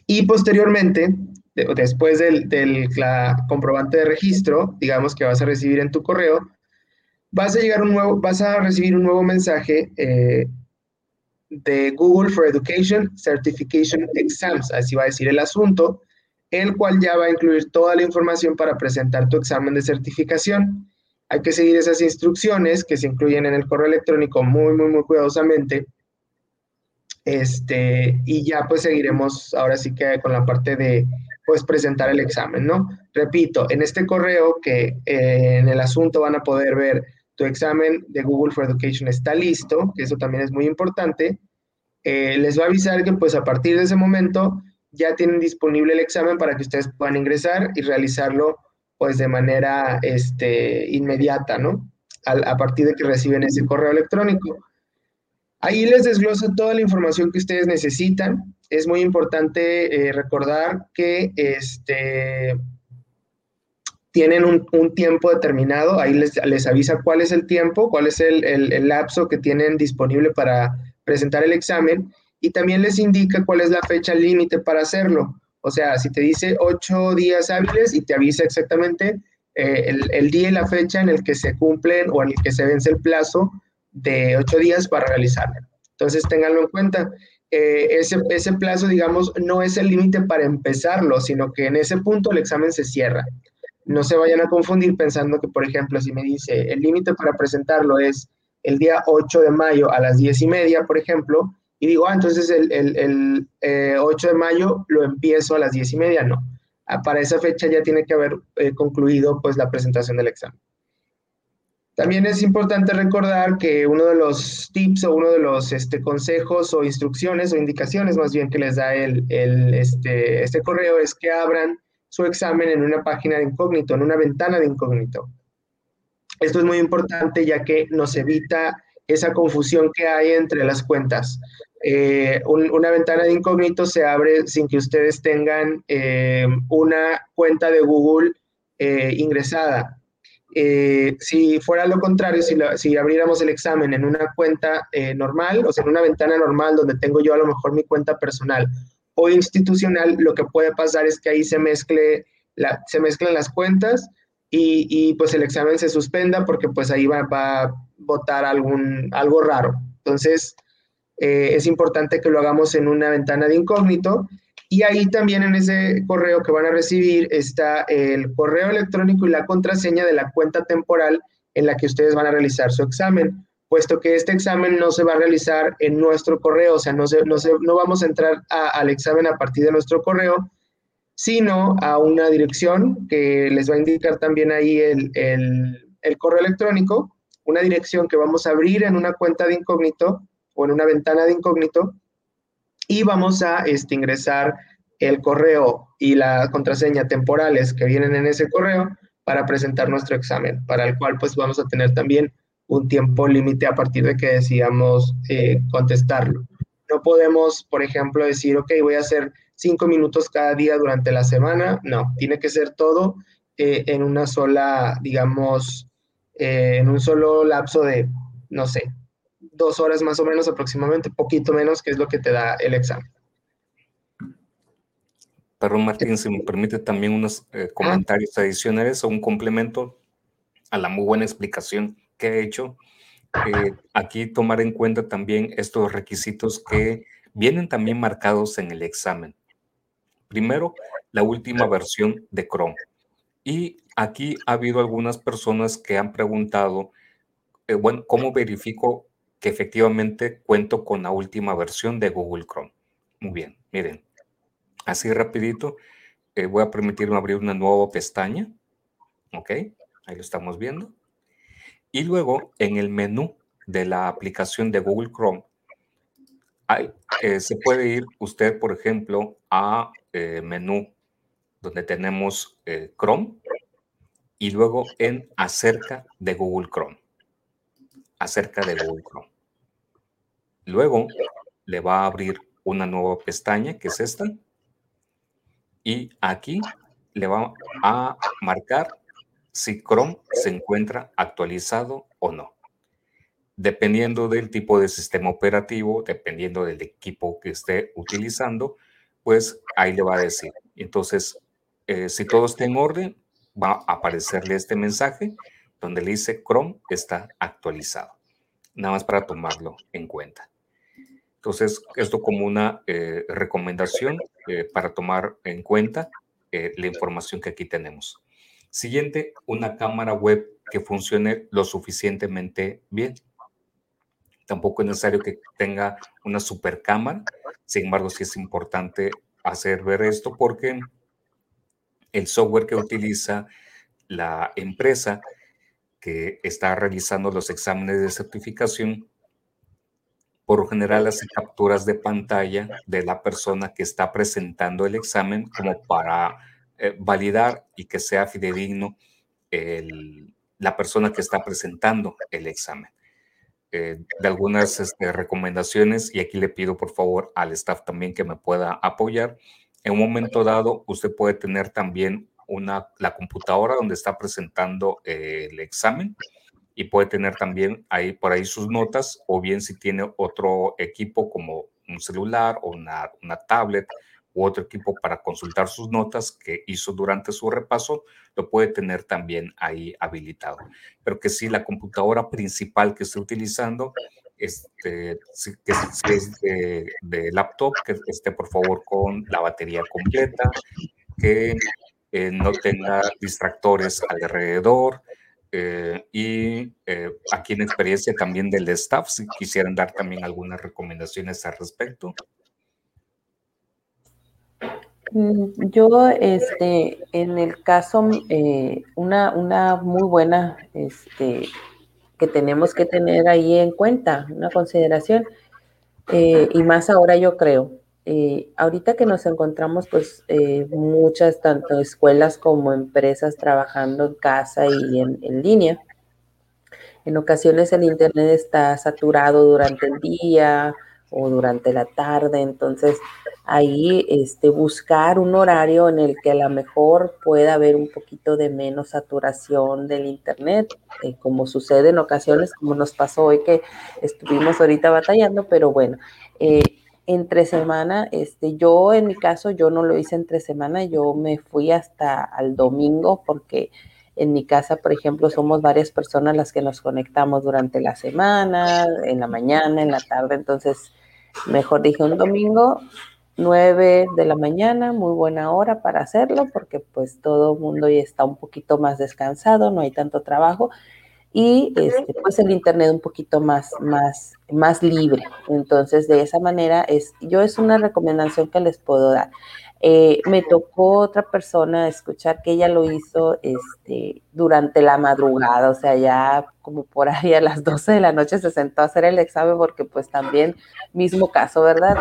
Y posteriormente después del, comprobante de registro, digamos que vas a recibir en tu correo, vas a, llegar un nuevo, vas a recibir un nuevo mensaje eh, de Google for Education Certification Exams, así va a decir el asunto, el cual ya va a incluir toda la información para presentar tu examen de certificación. Hay que seguir esas instrucciones que se incluyen en el correo electrónico muy, muy, muy cuidadosamente este, y ya pues seguiremos ahora sí que con la parte de pues presentar el examen, ¿no? Repito, en este correo que eh, en el asunto van a poder ver tu examen de Google for Education está listo, que eso también es muy importante. Eh, les va a avisar que pues a partir de ese momento ya tienen disponible el examen para que ustedes puedan ingresar y realizarlo pues de manera este, inmediata, ¿no? a partir de que reciben ese correo electrónico. Ahí les desglosa toda la información que ustedes necesitan. Es muy importante eh, recordar que este, tienen un, tiempo determinado. Ahí les, avisa cuál es el tiempo, cuál es el, lapso que tienen disponible para presentar el examen y también les indica cuál es la fecha límite para hacerlo. O sea, si te dice ocho días hábiles y te avisa exactamente eh, el, el, día y la fecha en el que se cumplen o en el que se vence el plazo de ocho días para realizarlo. Entonces, ténganlo en cuenta. Eh, ese, ese plazo, digamos, no es el límite para empezarlo, sino que en ese punto el examen se cierra. No se vayan a confundir pensando que, por ejemplo, si me dice el límite para presentarlo es el día 8 de mayo a las 10 y media, por ejemplo, y digo, ah, entonces el, el, el 8 eh, de mayo lo empiezo a las 10 y media, no. Ah, para esa fecha ya tiene que haber eh, concluido pues la presentación del examen. También es importante recordar que uno de los tips o uno de los este, consejos o instrucciones o indicaciones más bien que les da el, este, este correo es que abran su examen en una página de incógnito, en una ventana de incógnito. Esto es muy importante ya que nos evita esa confusión que hay entre las cuentas. Eh, una ventana de incógnito se abre sin que ustedes tengan eh, una cuenta de Google eh, ingresada. Eh, si fuera lo contrario, si, abriéramos el examen en una cuenta eh, normal, o sea, en una ventana normal donde tengo yo a lo mejor mi cuenta personal o institucional, lo que puede pasar es que ahí se, mezcle se mezclen las cuentas y, pues el examen se suspenda porque pues ahí va, a votar algún, algo raro. Entonces, eh, es importante que lo hagamos en una ventana de incógnito y ahí también en ese correo que van a recibir está el correo electrónico y la contraseña de la cuenta temporal en la que ustedes van a realizar su examen, puesto que este examen no se va a realizar en nuestro correo, o sea, no, no, no vamos a entrar al examen a partir de nuestro correo, sino a una dirección que les va a indicar también ahí el, el correo electrónico, una dirección que vamos a abrir en una cuenta de incógnito o en una ventana de incógnito y vamos a este, ingresar el correo y la contraseña temporales que vienen en ese correo para presentar nuestro examen, para el cual pues vamos a tener también un tiempo límite a partir de que decidamos eh, contestarlo. No podemos, por ejemplo, decir, ok, voy a hacer cinco minutos cada día durante la semana. No, tiene que ser todo eh, en una sola, digamos, eh, en un solo lapso de, no sé, dos horas más o menos aproximadamente, poquito menos, que es lo que te da el examen. Perdón, Martín, si me permite también unos eh, comentarios adicionales o un complemento a la muy buena explicación que he hecho. Eh, aquí tomar en cuenta también estos requisitos que vienen también marcados en el examen. Primero, la última versión de Chrome. Y aquí ha habido algunas personas que han preguntado, eh, bueno, ¿cómo verifico que efectivamente cuento con la última versión de Google Chrome. Muy bien, miren, así rapidito, eh, voy a permitirme abrir una nueva pestaña. Ok, ahí lo estamos viendo. Y luego en el menú de la aplicación de Google Chrome, hay, eh, se puede ir usted, por ejemplo, a eh, menú donde tenemos Chrome y luego en acerca de Google Chrome. Acerca de Google Chrome. Luego le va a abrir una nueva pestaña que es esta. Y aquí le va a marcar si Chrome se encuentra actualizado o no. Dependiendo del tipo de sistema operativo, dependiendo del equipo que esté utilizando, pues ahí le va a decir. Entonces, eh, si todo está en orden, va a aparecerle este mensaje donde le dice Chrome está actualizado. Nada más para tomarlo en cuenta. Entonces, esto como una eh, recomendación eh, para tomar en cuenta la información que aquí tenemos. Siguiente, una cámara web que funcione lo suficientemente bien. Tampoco es necesario que tenga una super cámara. Sin embargo, sí es importante hacer ver esto porque el software que utiliza la empresa que está realizando los exámenes de certificación, por general hace capturas de pantalla de la persona que está presentando el examen como para eh, validar y que sea fidedigno la persona que está presentando el examen. Eh, de algunas este, recomendaciones y aquí le pido por favor al staff también que me pueda apoyar. En un momento dado, usted puede tener también una, la computadora donde está presentando eh, el examen y puede tener también ahí por ahí sus notas o bien si tiene otro equipo como un celular o una, una tablet u otro equipo para consultar sus notas que hizo durante su repaso, lo puede tener también ahí habilitado. Pero que si la computadora principal que esté utilizando, este, que es de, laptop, que esté por favor con la batería completa, que eh, no tenga distractores alrededor, eh, y eh, aquí en experiencia también del staff, si quisieran dar también algunas recomendaciones al respecto. Mm, yo, este, en el caso, una, una muy buena, este, que tenemos que tener ahí en cuenta, una consideración, y más ahora yo creo, eh, ahorita que nos encontramos, pues, muchas, tanto escuelas como empresas trabajando en casa y en, en línea, en ocasiones el Internet está saturado durante el día o durante la tarde, entonces ahí este, buscar un horario en el que a lo mejor pueda haber un poquito de menos saturación del internet, eh, como sucede en ocasiones, como nos pasó hoy que estuvimos ahorita batallando, pero bueno, eh, entre semana, este, yo en mi caso, yo no lo hice entre semana, yo me fui hasta al domingo porque en mi casa, por ejemplo, somos varias personas las que nos conectamos durante la semana, en la mañana, en la tarde, entonces mejor dije un domingo, 9 de la mañana, muy buena hora para hacerlo porque pues todo el mundo ya está un poquito más descansado, no hay tanto trabajo y este, pues el internet un poquito más, más, más libre. Entonces de esa manera es, yo es una recomendación que les puedo dar. Eh, me tocó otra persona escuchar que ella lo hizo este, durante la madrugada, o sea, ya como por ahí a las 12 de la noche se sentó a hacer el examen porque pues también mismo caso, ¿verdad?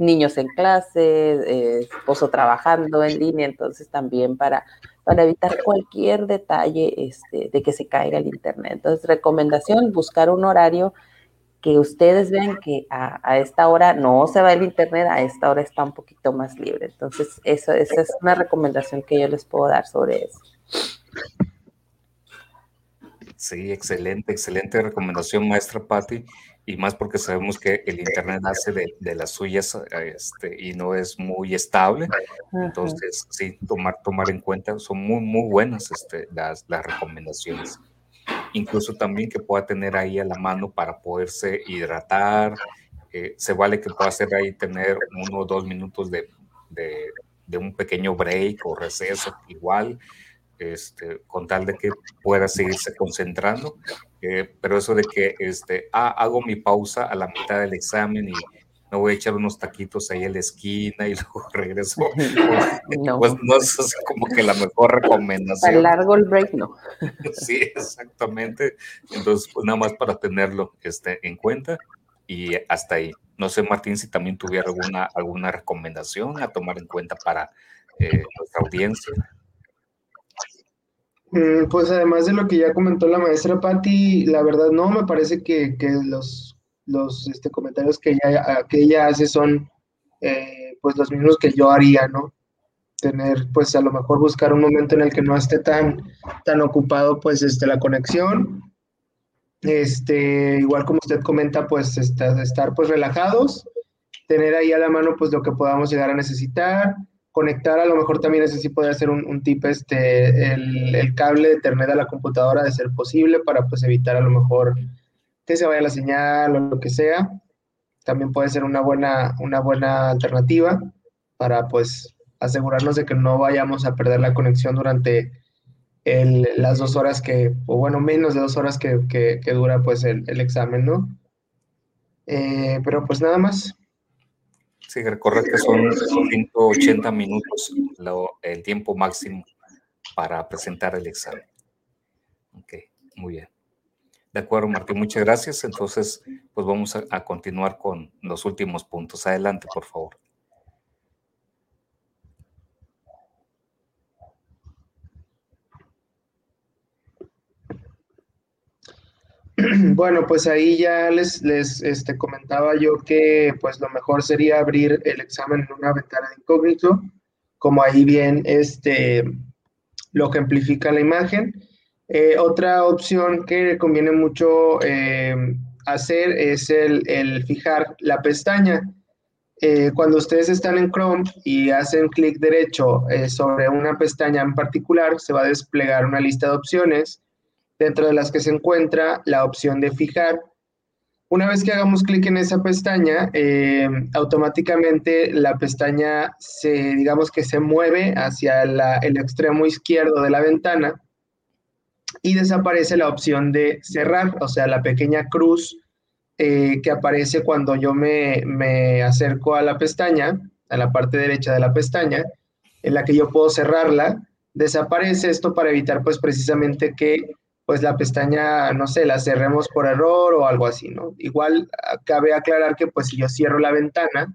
niños en clase, eh, esposo trabajando en línea, entonces también para, para evitar cualquier detalle este, de que se caiga el internet. Entonces, recomendación, buscar un horario que ustedes vean que a, esta hora no se va el internet, a esta hora está un poquito más libre. Entonces, eso, esa es una recomendación que yo les puedo dar sobre eso. Sí, excelente, excelente recomendación, maestra Patti y más porque sabemos que el Internet hace de, de las suyas este, y no es muy estable. Entonces, sí, tomar, tomar en cuenta, son muy, muy buenas este, las, las recomendaciones. Incluso también que pueda tener ahí a la mano para poderse hidratar. Eh, se vale que pueda hacer ahí tener uno o dos minutos de, de, de un pequeño break o receso igual este, con tal de que pueda seguirse concentrando. Eh, pero eso de que este, ah, hago mi pausa a la mitad del examen y me voy a echar unos taquitos ahí en la esquina y luego regreso. no. Pues no es como que la mejor recomendación. A largo el break, no. sí, exactamente. Entonces, pues nada más para tenerlo este, en cuenta. y hasta ahí. No sé, Martín, si también tuviera alguna, alguna recomendación a tomar en cuenta para eh, nuestra audiencia. Mm, pues además de lo que ya comentó la maestra Patti, la verdad no, me parece que, los, los este, comentarios que ella, que ella hace son eh, pues los mismos que yo haría, ¿no? Tener, pues a lo mejor buscar un momento en el que no esté tan, tan ocupado, pues, este, la conexión. Este, igual como usted comenta, pues, estar, estar pues relajados, tener ahí a la mano, pues, lo que podamos llegar a necesitar, conectar, a lo mejor también ese sí puede ser un, tip, este, el, cable de Ethernet a la computadora de ser posible para pues evitar a lo mejor que se vaya la señal o lo que sea. También puede ser una buena, una buena alternativa para pues asegurarnos de que no vayamos a perder la conexión durante las dos horas que, o bueno, menos de dos horas que, dura pues el, examen, ¿no? Eh, pero pues nada más. Sí, que son 180 minutos el tiempo máximo para presentar el examen. Ok, muy bien. De acuerdo, Martín, muchas gracias. Entonces, pues vamos a continuar con los últimos puntos. Adelante, por favor. Bueno, pues ahí ya les, les este, comentaba yo que pues lo mejor sería abrir el examen en una ventana de incógnito, como ahí bien este, lo ejemplifica la imagen. Eh, otra opción que conviene mucho eh, hacer es el, fijar la pestaña. Eh, cuando ustedes están en Chrome y hacen clic derecho sobre una pestaña en particular, se va a desplegar una lista de opciones dentro de las que se encuentra la opción de fijar. Una vez que hagamos clic en esa pestaña, eh, automáticamente la pestaña se, digamos que se mueve hacia el extremo izquierdo de la ventana y desaparece la opción de cerrar, o sea, la pequeña cruz eh, que aparece cuando yo me, me acerco a la pestaña, a la parte derecha de la pestaña, en la que yo puedo cerrarla, desaparece esto para evitar pues precisamente que pues la pestaña, no sé, la cerremos por error o algo así, ¿no? Igual ah, cabe aclarar que pues si yo cierro la ventana,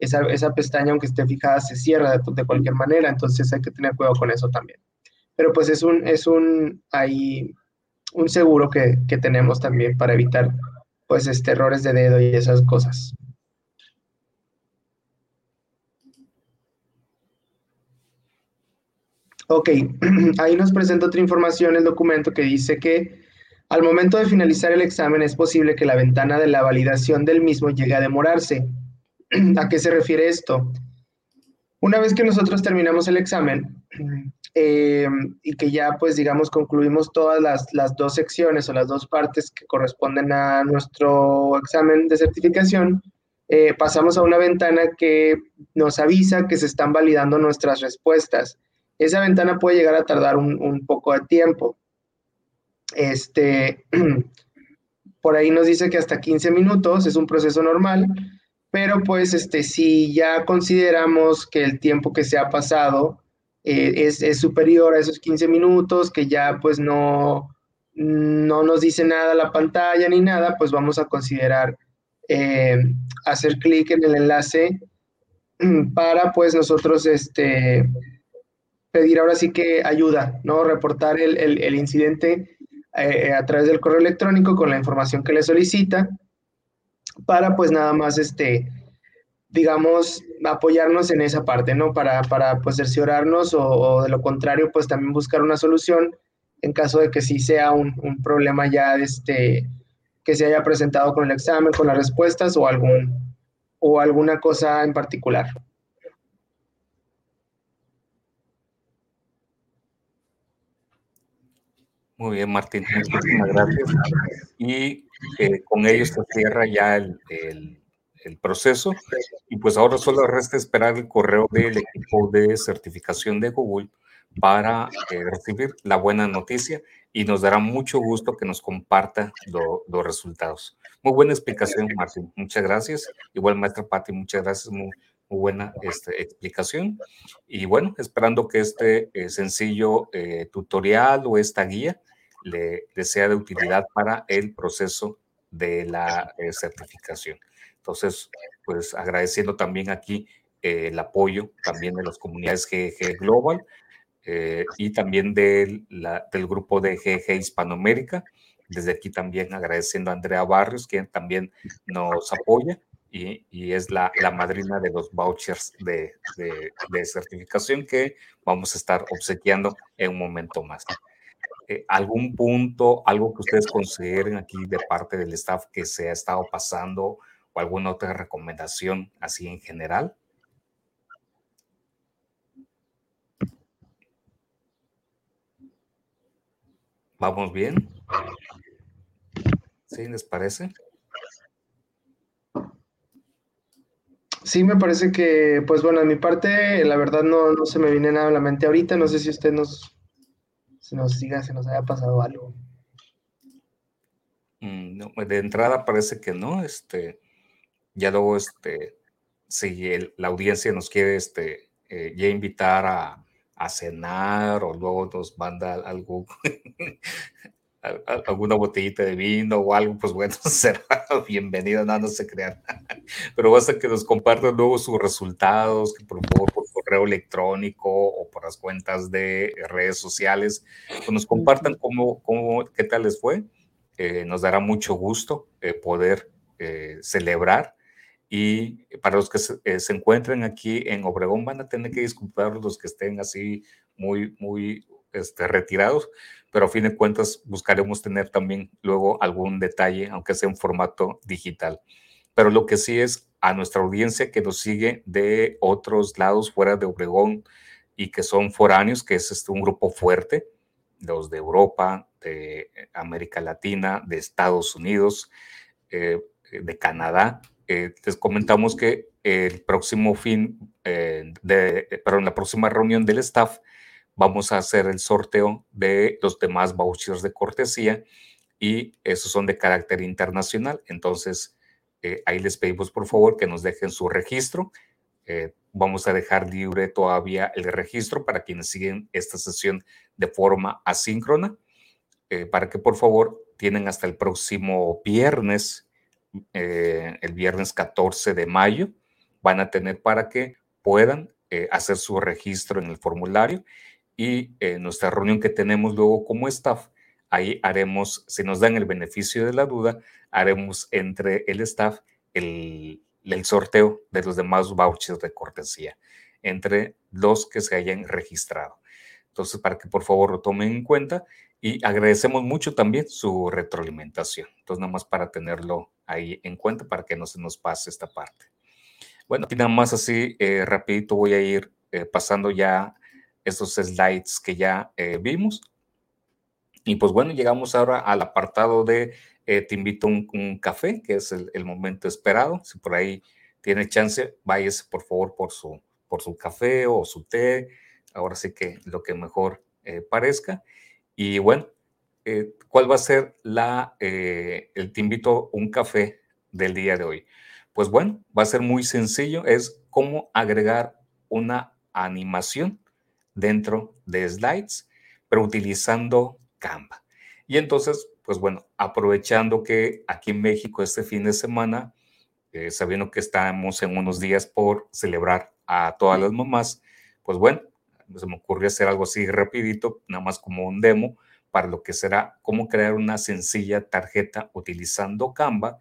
esa, pestaña, aunque esté fijada, se cierra de, cualquier manera, entonces hay que tener cuidado con eso también. Pero pues es un, es un, hay un seguro que, que tenemos también para evitar pues este, errores de dedo y esas cosas. Ok, ahí nos presenta otra información el documento que dice que al momento de finalizar el examen es posible que la ventana de la validación del mismo llegue a demorarse. ¿A qué se refiere esto? Una vez que nosotros terminamos el examen eh, y que ya pues digamos concluimos todas las, dos secciones o las dos partes que corresponden a nuestro examen de certificación, eh, pasamos a una ventana que nos avisa que se están validando nuestras respuestas esa ventana puede llegar a tardar un, poco de tiempo. Este, por ahí nos dice que hasta 15 minutos es un proceso normal, pero pues este, si ya consideramos que el tiempo que se ha pasado eh, es, superior a esos 15 minutos, que ya pues no, no nos dice nada la pantalla ni nada, pues vamos a considerar eh, hacer clic en el enlace para pues nosotros este, pedir ahora sí que ayuda, ¿no? Reportar el, incidente eh, a través del correo electrónico con la información que le solicita para pues nada más este, digamos, apoyarnos en esa parte, ¿no? Para, para pues cerciorarnos o, de lo contrario, pues también buscar una solución en caso de que sí sea un, un problema ya este, que se haya presentado con el examen, con las respuestas o, algún, o alguna cosa en particular. Muy bien, Martín, muchísimas gracias. Y eh, con ello se cierra ya el, el, proceso. Y pues ahora solo resta esperar el correo del equipo de certificación de Google para eh, recibir la buena noticia y nos dará mucho gusto que nos comparta los resultados. Muy buena explicación, Martín. Muchas gracias. Igual, maestra Patti, muchas gracias. Muy, buena este, explicación. Y bueno, esperando que este eh, sencillo tutorial o esta guía le, sea de utilidad para el proceso de la eh, certificación. Entonces, pues agradeciendo también aquí eh, el apoyo también de las comunidades GG Global y también del, grupo de GG Hispanoamérica. Desde aquí también agradeciendo a Andrea Barrios, quien también nos apoya y, es la, la, madrina de los vouchers de, de, certificación que vamos a estar obsequiando en un momento más. Eh, ¿Algún punto, algo que ustedes consideren aquí de parte del staff que se ha estado pasando o alguna otra recomendación así en general? ¿Vamos bien? ¿Sí les parece? Sí, me parece que, pues bueno, en mi parte, la verdad no, no se me viene nada a la mente ahorita. No sé si usted nos, se nos siga, se nos haya pasado algo. Mm, no, de entrada parece que no. Este, ya luego, este, si la audiencia nos quiere, este, eh, ya invitar a, a cenar o luego nos manda algo alguna botellita de vino o algo, pues bueno, será bienvenido, no, no se crean. Pero basta que nos compartan luego sus resultados, que por favor correo electrónico o por las cuentas de redes sociales, pues nos compartan cómo, cómo qué tal les fue. Eh, nos dará mucho gusto eh, poder eh, celebrar. Y para los que se, se, encuentren aquí en Obregón, van a tener que disculpar los que estén así muy, muy este, retirados, pero a fin de cuentas buscaremos tener también luego algún detalle, aunque sea en formato digital. Pero lo que sí es a nuestra audiencia que nos sigue de otros lados fuera de Obregón y que son foráneos, que es este, un grupo fuerte, los de Europa, de América Latina, de Estados Unidos, eh, de Canadá. Eh, les comentamos que el próximo fin, eh, de, perdón, la próxima reunión del staff vamos a hacer el sorteo de los demás vouchers de cortesía y esos son de carácter internacional. Entonces, eh, ahí les pedimos por favor que nos dejen su registro. Eh, vamos a dejar libre todavía el registro para quienes siguen esta sesión de forma asíncrona, eh, para que por favor tienen hasta el próximo viernes, el viernes 14 de mayo, van a tener para que puedan hacer su registro en el formulario y eh, nuestra reunión que tenemos luego como staff, ahí haremos, si nos dan el beneficio de la duda, haremos entre el staff el, sorteo de los demás vouchers de cortesía entre los que se hayan registrado. Entonces, para que por favor lo tomen en cuenta y agradecemos mucho también su retroalimentación. Entonces, nada más para tenerlo ahí en cuenta para que no se nos pase esta parte. Bueno, y nada más así, eh, rapidito voy a ir eh, pasando ya esos slides que ya eh, vimos. Y pues bueno, llegamos ahora al apartado de eh, te invito a un, café, que es el, momento esperado. Si por ahí tiene chance, váyase por favor por su, por su café o su té. Ahora sí que lo que mejor eh, parezca. Y bueno, ¿cuál va a ser la, el te invito a un café del día de hoy? Pues bueno, va a ser muy sencillo. Es cómo agregar una animación dentro de slides, pero utilizando Canva. Y entonces, pues bueno, aprovechando que aquí en México este fin de semana, eh, sabiendo que estamos en unos días por celebrar a todas las mamás, pues bueno, se me ocurrió hacer algo así rapidito, nada más como un demo para lo que será cómo crear una sencilla tarjeta utilizando Canva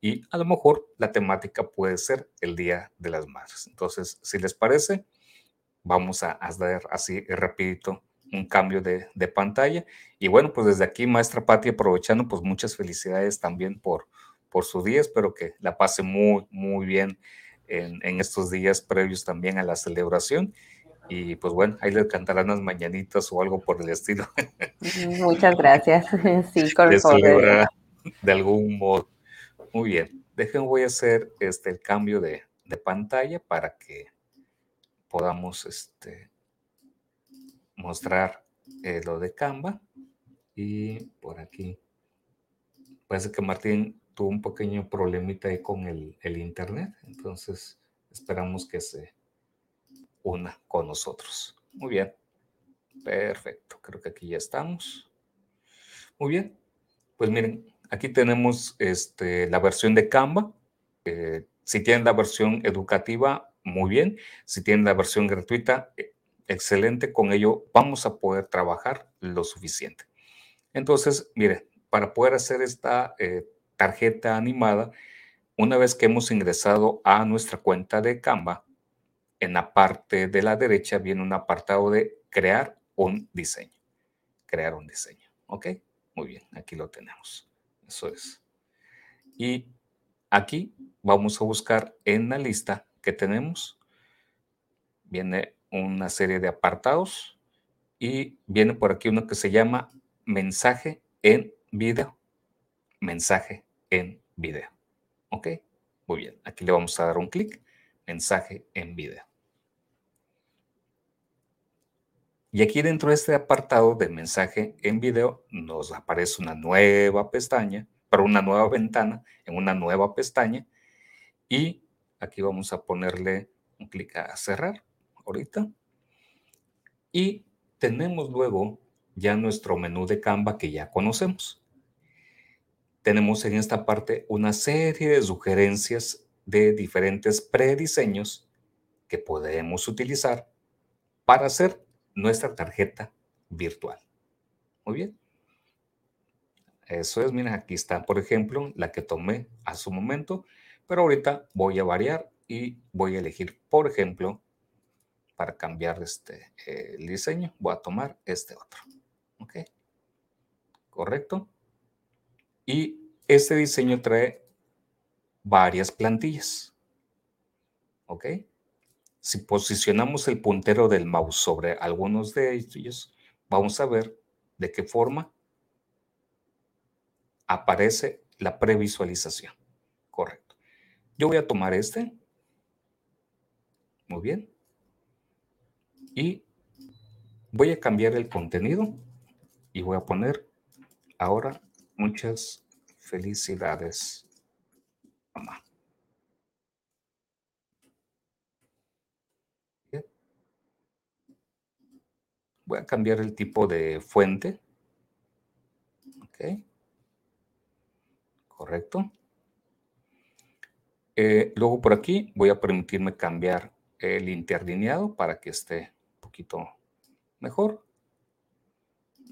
y a lo mejor la temática puede ser el Día de las Madres. Entonces, si les parece, vamos a hacer así rapidito un cambio de, pantalla. Y bueno, pues desde aquí, maestra Patti, aprovechando, pues muchas felicidades también por, por su día. Espero que la pase muy, muy bien en, estos días previos también a la celebración. Y pues bueno, ahí le cantarán las mañanitas o algo por el estilo. Muchas gracias. Sí, con de, de algún modo. Muy bien. Dejen, voy a hacer este, el cambio de, de pantalla para que podamos este, mostrar eh, lo de Canva. Y por aquí, parece que Martín tuvo un pequeño problemita ahí con el, internet, entonces esperamos que se una con nosotros. Muy bien, perfecto, creo que aquí ya estamos. Muy bien, pues miren, aquí tenemos este, la versión de Canva. Si tienen la versión educativa, muy bien. Si tienen la versión gratuita, eh, excelente. Con ello vamos a poder trabajar lo suficiente. Entonces, mire, para poder hacer esta eh, tarjeta animada, una vez que hemos ingresado a nuestra cuenta de Canva, en la parte de la derecha viene un apartado de crear un diseño. Crear un diseño. ¿Ok? Muy bien, aquí lo tenemos. Eso es. Y aquí vamos a buscar en la lista que tenemos. Viene una serie de apartados y viene por aquí uno que se llama mensaje en video. Mensaje en video. ¿Ok? Muy bien. Aquí le vamos a dar un clic. Mensaje en video. Y aquí dentro de este apartado de mensaje en video nos aparece una nueva pestaña, para una nueva ventana en una nueva pestaña. Y aquí vamos a ponerle un clic a cerrar ahorita. Y tenemos luego ya nuestro menú de Canva que ya conocemos. Tenemos en esta parte una serie de sugerencias de diferentes prediseños que podemos utilizar para hacer nuestra tarjeta virtual. Muy bien. Eso es, miren, aquí está, por ejemplo, la que tomé a su momento, pero ahorita voy a variar y voy a elegir, por ejemplo, para cambiar este, el diseño, voy a tomar este otro. ¿Ok? Correcto. Y este diseño trae varias plantillas. ¿Ok? Si posicionamos el puntero del mouse sobre algunos de ellos, vamos a ver de qué forma aparece la previsualización. Correcto. Yo voy a tomar este. Muy bien. Y voy a cambiar el contenido y voy a poner ahora muchas felicidades, mamá. Voy a cambiar el tipo de fuente. Ok. Correcto. Eh, luego por aquí voy a permitirme cambiar el interlineado para que esté mejor.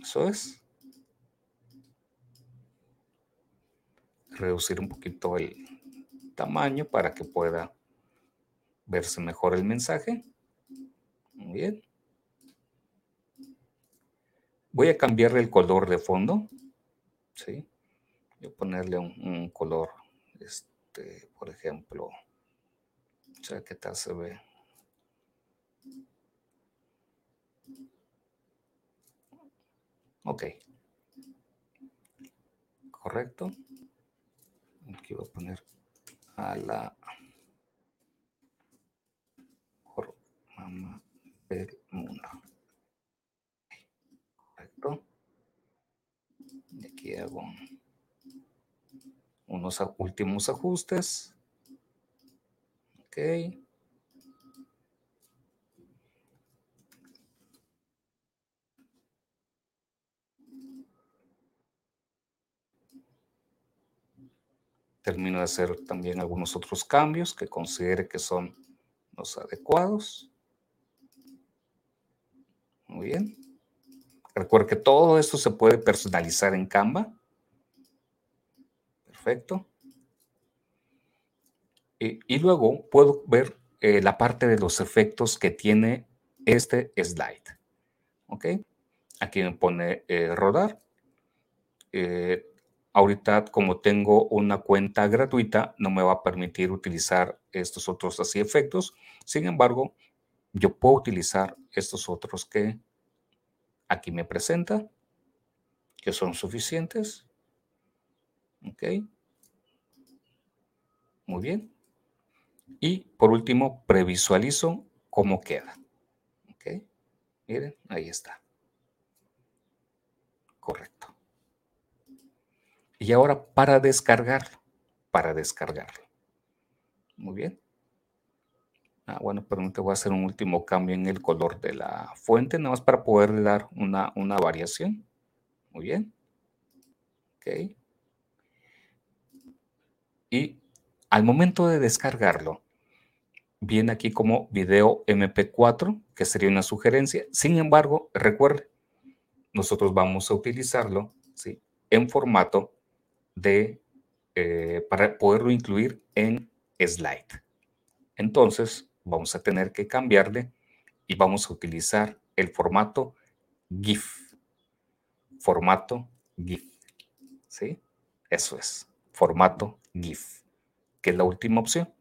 Eso es. Reducir un poquito el tamaño para que pueda verse mejor el mensaje. Muy bien. Voy a cambiarle el color de fondo. ¿sí? Voy a ponerle un, color, este, por ejemplo, o sea, ¿qué tal se ve? Ok. Correcto. Aquí voy a poner a la por mamá del mundo. Y aquí hago unos últimos ajustes. Ok. Termino de hacer también algunos otros cambios que considere que son los adecuados. Muy bien. Recuerde que todo esto se puede personalizar en Canva. Perfecto. Y, luego puedo ver eh, la parte de los efectos que tiene este slide. ¿Ok? Aquí me pone eh, rodar. Eh, ahorita, como tengo una cuenta gratuita, no me va a permitir utilizar estos otros así efectos. Sin embargo, yo puedo utilizar estos otros que aquí me presenta, que son suficientes. Ok. Muy bien. Y por último, previsualizo cómo queda. Ok. Miren, ahí está. Correcto. Y ahora para descargarlo, para descargarlo. Muy bien. Ah, bueno, pero te voy a hacer un último cambio en el color de la fuente, nada más para poderle dar una, una variación. Muy bien. Ok. Y al momento de descargarlo, viene aquí como video MP4, que sería una sugerencia. Sin embargo, recuerde, nosotros vamos a utilizarlo ¿sí? en formato eh, para poderlo incluir en slide. Entonces, vamos a tener que cambiarle y vamos a utilizar el formato GIF. Formato GIF. ¿Sí? Eso es, formato GIF, que es la última opción.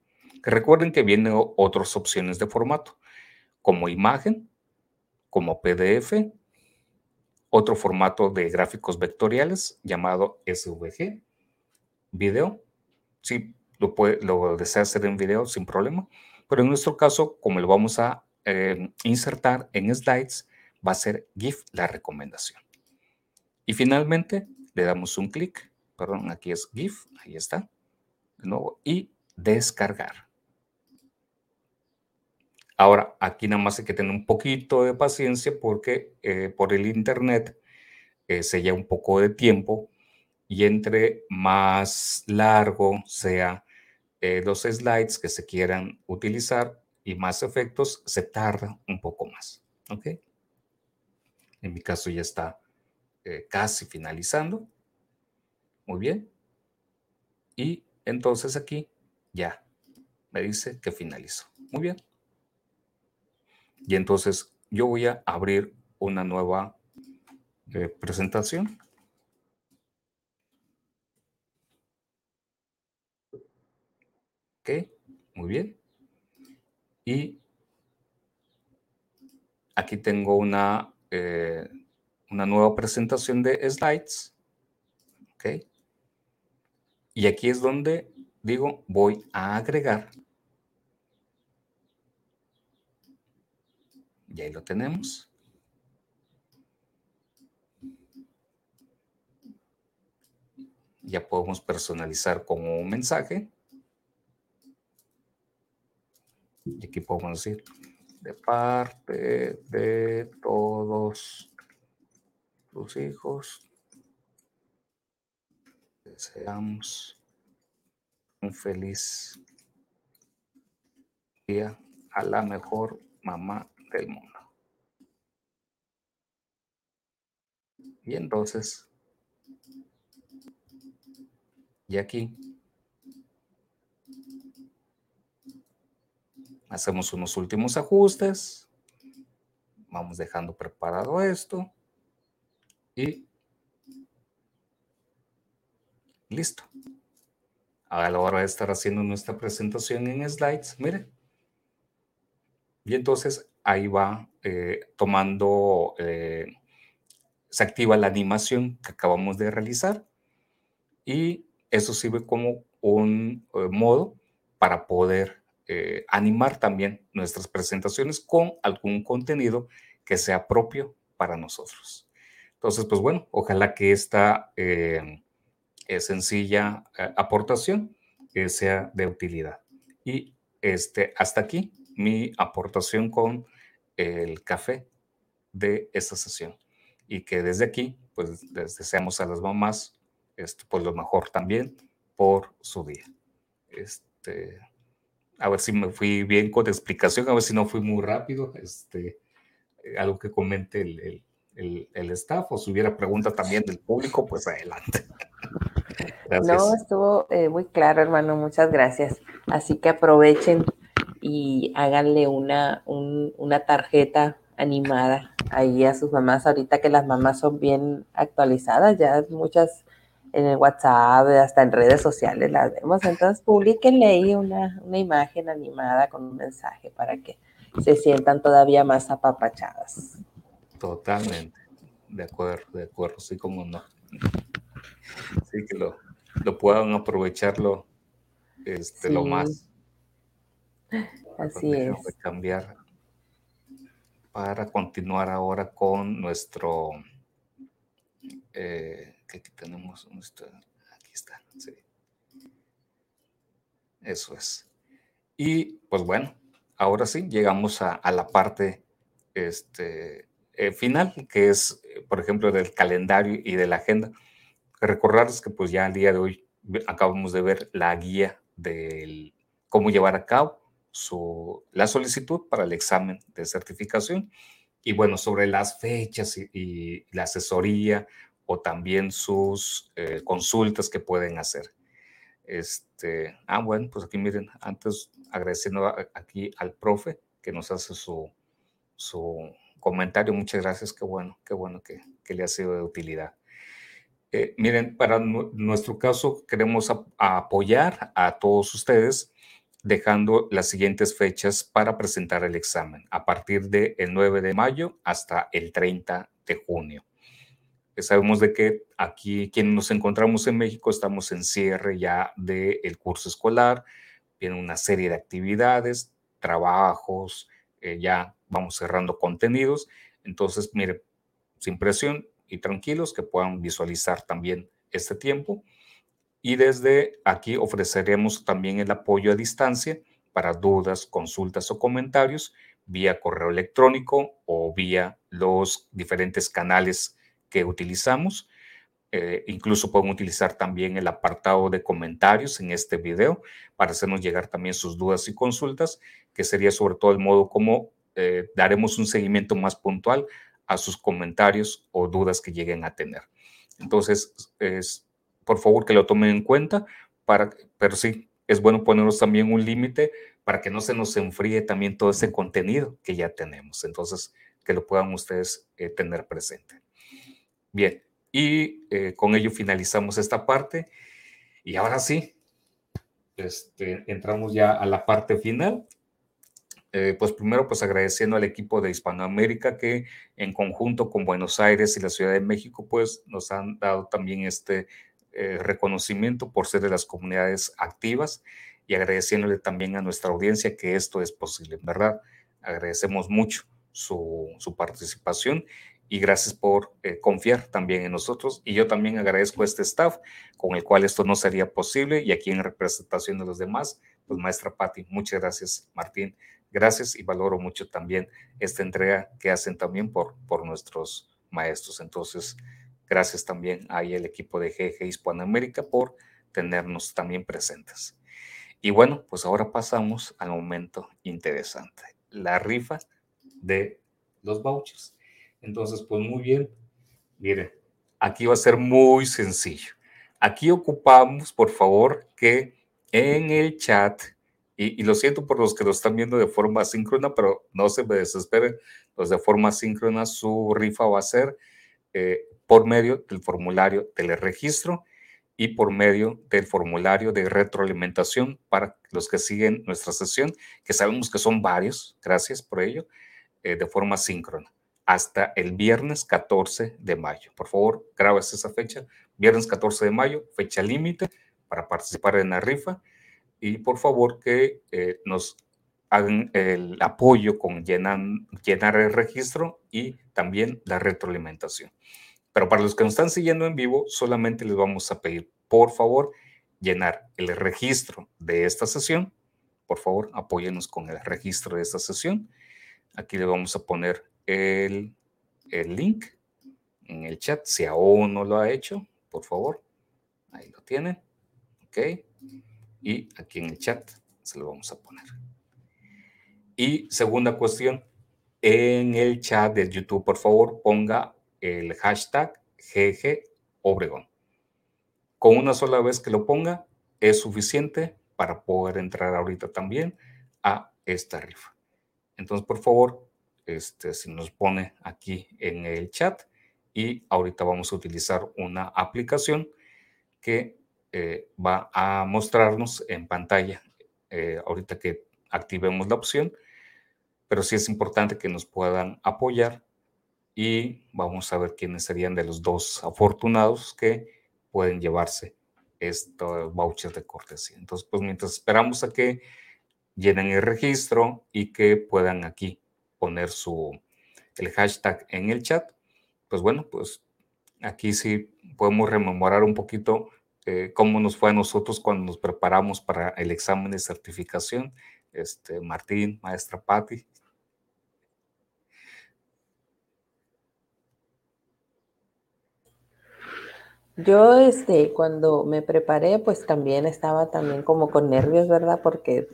recuerden que vienen otras opciones de formato, como imagen, como PDF, otro formato de gráficos vectoriales llamado SVG, video. Sí, lo, puede, lo desea hacer en video sin problema, pero en nuestro caso, como lo vamos a eh, insertar en slides, va a ser GIF la recomendación. Y finalmente le damos un clic, perdón, aquí es GIF, ahí está, de nuevo, y descargar. Ahora, aquí nada más hay que tener un poquito de paciencia porque eh, por el internet eh, se lleva un poco de tiempo y entre más largo sea eh, los slides que se quieran utilizar y más efectos, se tarda un poco más. ¿Ok? En mi caso ya está eh, casi finalizando. Muy bien. Y entonces aquí ya me dice que finalizó. Muy bien. Y entonces yo voy a abrir una nueva eh, presentación. Ok, muy bien. Y aquí tengo una, eh, una nueva presentación de slides. Ok. Y aquí es donde digo, voy a agregar. Y ahí lo tenemos. Ya podemos personalizar como un mensaje. Y aquí podemos decir, de parte de todos los hijos, deseamos un feliz día a la mejor mamá del mundo. Y entonces, y aquí Hacemos unos últimos ajustes. Vamos dejando preparado esto. Y listo. A la hora de estar haciendo nuestra presentación en slides, mire. Y entonces ahí va eh, tomando, eh, se activa la animación que acabamos de realizar. Y eso sirve como un eh, modo para poder eh, animar también nuestras presentaciones con algún contenido que sea propio para nosotros. Entonces, pues bueno, ojalá que esta eh, eh, sencilla aportación sea de utilidad. Y este, hasta aquí mi aportación con el café de esta sesión. Y que desde aquí, pues les deseamos a las mamás este, pues lo mejor también por su día. Este, a ver si me fui bien con explicación, a ver si no fui muy rápido, este, eh, algo que comente el, el, el, staff o si hubiera pregunta también del público, pues adelante. No, estuvo eh, muy claro, hermano, muchas gracias. Así que aprovechen y háganle una, una tarjeta animada ahí a sus mamás, ahorita que las mamás son bien actualizadas, ya muchas en el WhatsApp, hasta en redes sociales las vemos. Entonces, publiquenle ahí una, una imagen animada con un mensaje para que se sientan todavía más apapachadas. Totalmente. De acuerdo, de acuerdo, sí como no. Sí, que lo, lo puedan aprovecharlo este, lo más. Así es. cambiar para continuar ahora con nuestro eh, que aquí tenemos, aquí está. Eso es. Y pues bueno, ahora sí, llegamos a, la parte este, eh, final, que es, por ejemplo, del calendario y de la agenda. Recordarles que pues ya al día de hoy acabamos de ver la guía de cómo llevar a cabo su, la solicitud para el examen de certificación. Y bueno, sobre las fechas y, la asesoría o también sus eh, consultas que pueden hacer. Este, ah, bueno, pues aquí miren, antes agradeciendo aquí al profe que nos hace su, su comentario. Muchas gracias, qué bueno, qué bueno que, que le ha sido de utilidad. Eh, miren, para nuestro caso queremos apoyar a todos ustedes dejando las siguientes fechas para presentar el examen, a partir del 9 de mayo hasta el 30 de junio. Sabemos de que aquí, quienes nos encontramos en México, estamos en cierre ya del curso escolar, viene una serie de actividades, trabajos, eh, ya vamos cerrando contenidos. Entonces, mire, sin presión y tranquilos que puedan visualizar también este tiempo. Y desde aquí ofreceremos también el apoyo a distancia para dudas, consultas o comentarios vía correo electrónico o vía los diferentes canales utilizamos. Eh, incluso pueden utilizar también el apartado de comentarios en este video para hacernos llegar también sus dudas y consultas, que sería sobre todo el modo como eh, daremos un seguimiento más puntual a sus comentarios o dudas que lleguen a tener. Entonces, es, por favor que lo tomen en cuenta, pero sí, es bueno ponernos también un límite para que no se nos enfríe también todo ese contenido que ya tenemos. Entonces, que lo puedan ustedes eh, tener presente. Bien, y eh, con ello finalizamos esta parte. Y ahora sí, este, entramos ya a la parte final. Eh, pues primero, pues agradeciendo al equipo de Hispanoamérica que en conjunto con Buenos Aires y la Ciudad de México, pues nos han dado también este eh, reconocimiento por ser de las comunidades activas y agradeciéndole también a nuestra audiencia que esto es posible, ¿verdad? Agradecemos mucho su, su participación y gracias por eh, confiar también en nosotros. Y yo también agradezco a este staff con el cual esto no sería posible y aquí en representación de los demás, pues maestra Patti, muchas gracias Martín, gracias y valoro mucho también esta entrega que hacen también por, por nuestros maestros. Entonces, gracias también ahí el equipo de GG Hispanoamérica por tenernos también presentes. Y bueno, pues ahora pasamos al momento interesante, la rifa de los vouchers. Entonces, pues muy bien. Miren, aquí va a ser muy sencillo. Aquí ocupamos, por favor, que en el chat, y, lo siento por los que lo están viendo de forma síncrona, pero no se me desesperen, los de forma síncrona, su rifa va a ser eh, por medio del formulario del registro y por medio del formulario de retroalimentación para los que siguen nuestra sesión, que sabemos que son varios, gracias por ello, eh, de forma síncrona hasta el viernes 14 de mayo. Por favor, grabes esa fecha, viernes 14 de mayo, fecha límite para participar en la rifa. Y por favor que eh, nos hagan el apoyo con llenar el registro y también la retroalimentación. Pero para los que nos están siguiendo en vivo, solamente les vamos a pedir, por favor, llenar el registro de esta sesión. Por favor, apóyenos con el registro de esta sesión. Aquí le vamos a poner el, link en el chat. Si aún no lo ha hecho, por favor, ahí lo tienen. Ok. Y aquí en el chat se lo vamos a poner. Y segunda cuestión, en el chat de YouTube, por favor, ponga el hashtag GG Obregón. Con una sola vez que lo ponga, es suficiente para poder entrar ahorita también a esta rifa. Entonces, por favor, este, se nos pone aquí en el chat y ahorita vamos a utilizar una aplicación que eh, va a mostrarnos en pantalla eh, ahorita que activemos la opción, pero sí es importante que nos puedan apoyar y vamos a ver quiénes serían de los dos afortunados que pueden llevarse estos vouchers de cortesía. Entonces, pues mientras esperamos a que llenen el registro y que puedan aquí poner su, el hashtag en el chat, pues bueno, pues aquí sí podemos rememorar un poquito eh, cómo nos fue a nosotros cuando nos preparamos para el examen de certificación. Este, Martín, maestra Patti. Yo, este, cuando me preparé, pues también estaba también como con nervios, ¿verdad? Porque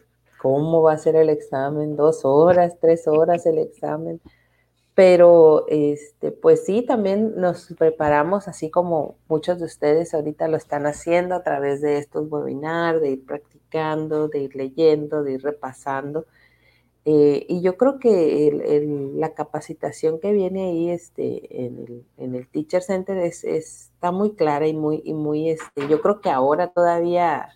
¿cómo va a ser el examen? Dos horas, tres horas el examen. Pero, este, pues sí, también nos preparamos, así como muchos de ustedes ahorita lo están haciendo a través de estos webinars, de ir practicando, de ir leyendo, de ir repasando. Eh, y yo creo que la capacitación que viene ahí este, en, el, Teacher Center es, está muy clara y muy, y muy este, yo creo que ahora todavía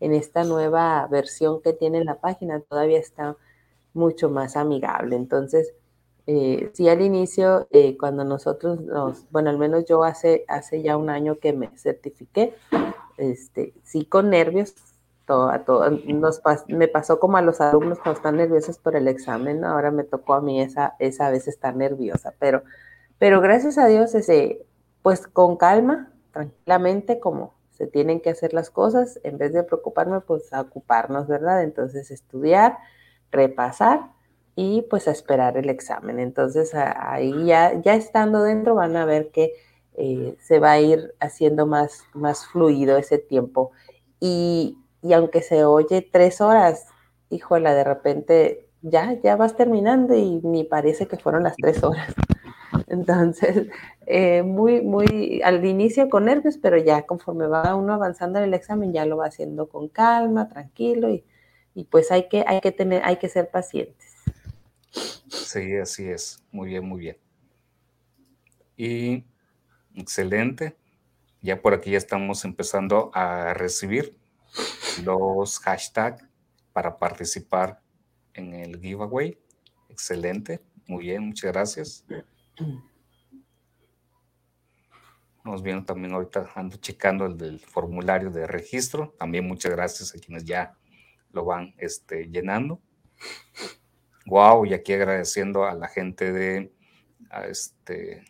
en esta nueva versión que tiene la página todavía está mucho más amigable. Entonces, eh, sí al inicio, eh, cuando nosotros nos, bueno, al menos yo hace, hace ya un año que me certifiqué, este, sí con nervios, todo, me pasó como a los alumnos cuando están nerviosos por el examen, ahora me tocó a mí esa, esa vez estar nerviosa, pero, pero gracias a Dios, ese, pues con calma, tranquilamente, como se tienen que hacer las cosas, en vez de preocuparme, pues a ocuparnos, ¿verdad? Entonces estudiar, repasar y pues a esperar el examen. Entonces ahí ya, ya estando dentro van a ver que eh, se va a ir haciendo más, más fluido ese tiempo. Y, y aunque se oye tres horas, híjola, de repente ya, ya vas terminando y ni parece que fueron las tres horas. Entonces, eh, muy, muy al inicio con nervios, pero ya conforme va uno avanzando en el examen, ya lo va haciendo con calma, tranquilo y, y pues hay que, hay que tener, hay que ser pacientes. Sí, así es. Muy bien, muy bien. Y excelente. Ya por aquí ya estamos empezando a recibir los hashtags para participar en el giveaway. Excelente, muy bien, muchas gracias. Nos viendo también ahorita, ando checando el del formulario de registro. También muchas gracias a quienes ya lo van este, llenando. Wow, y aquí agradeciendo a la gente de, este,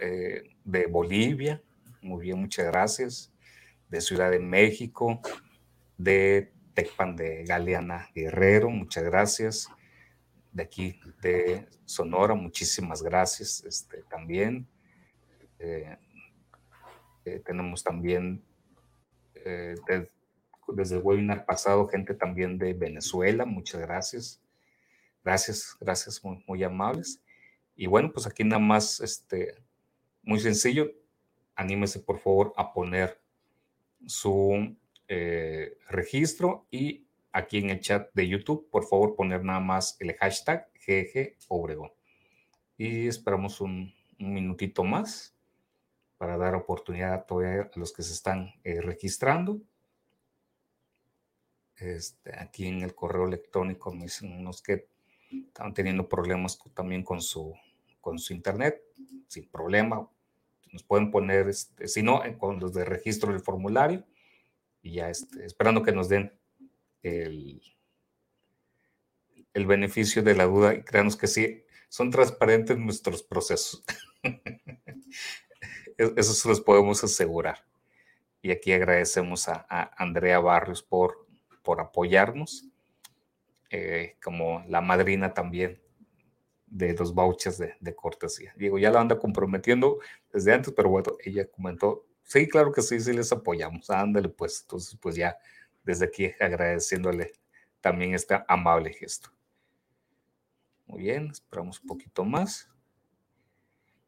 eh, de Bolivia. Muy bien, muchas gracias de Ciudad de México, de Tecpan de Galeana Guerrero, muchas gracias. De aquí de Sonora, muchísimas gracias este, también. Eh, eh, tenemos también eh, desde el webinar pasado gente también de Venezuela, muchas gracias. Gracias, gracias, muy, muy amables. Y bueno, pues aquí nada más, este, muy sencillo, anímese por favor a poner su eh, registro y aquí en el chat de YouTube, por favor, poner nada más el hashtag GG Obregón. Y esperamos un, minutito más para dar oportunidad a los que se están eh, registrando. Este, aquí en el correo electrónico me dicen unos que están teniendo problemas también con su, con su internet. Sin problema, nos pueden poner, este, si no, con los de registro del formulario y ya este, esperando que nos den el, el beneficio de la duda y créanos que sí, son transparentes nuestros procesos. Eso se los podemos asegurar. Y aquí agradecemos a, Andrea Barrios por, por apoyarnos, eh, como la madrina también de los vouchers de, de, cortesía. Digo, ya la anda comprometiendo desde antes, pero bueno, ella comentó, sí, claro que sí, sí les apoyamos, ándale pues, entonces pues ya desde aquí agradeciéndole también este amable gesto. Muy bien, esperamos un poquito más.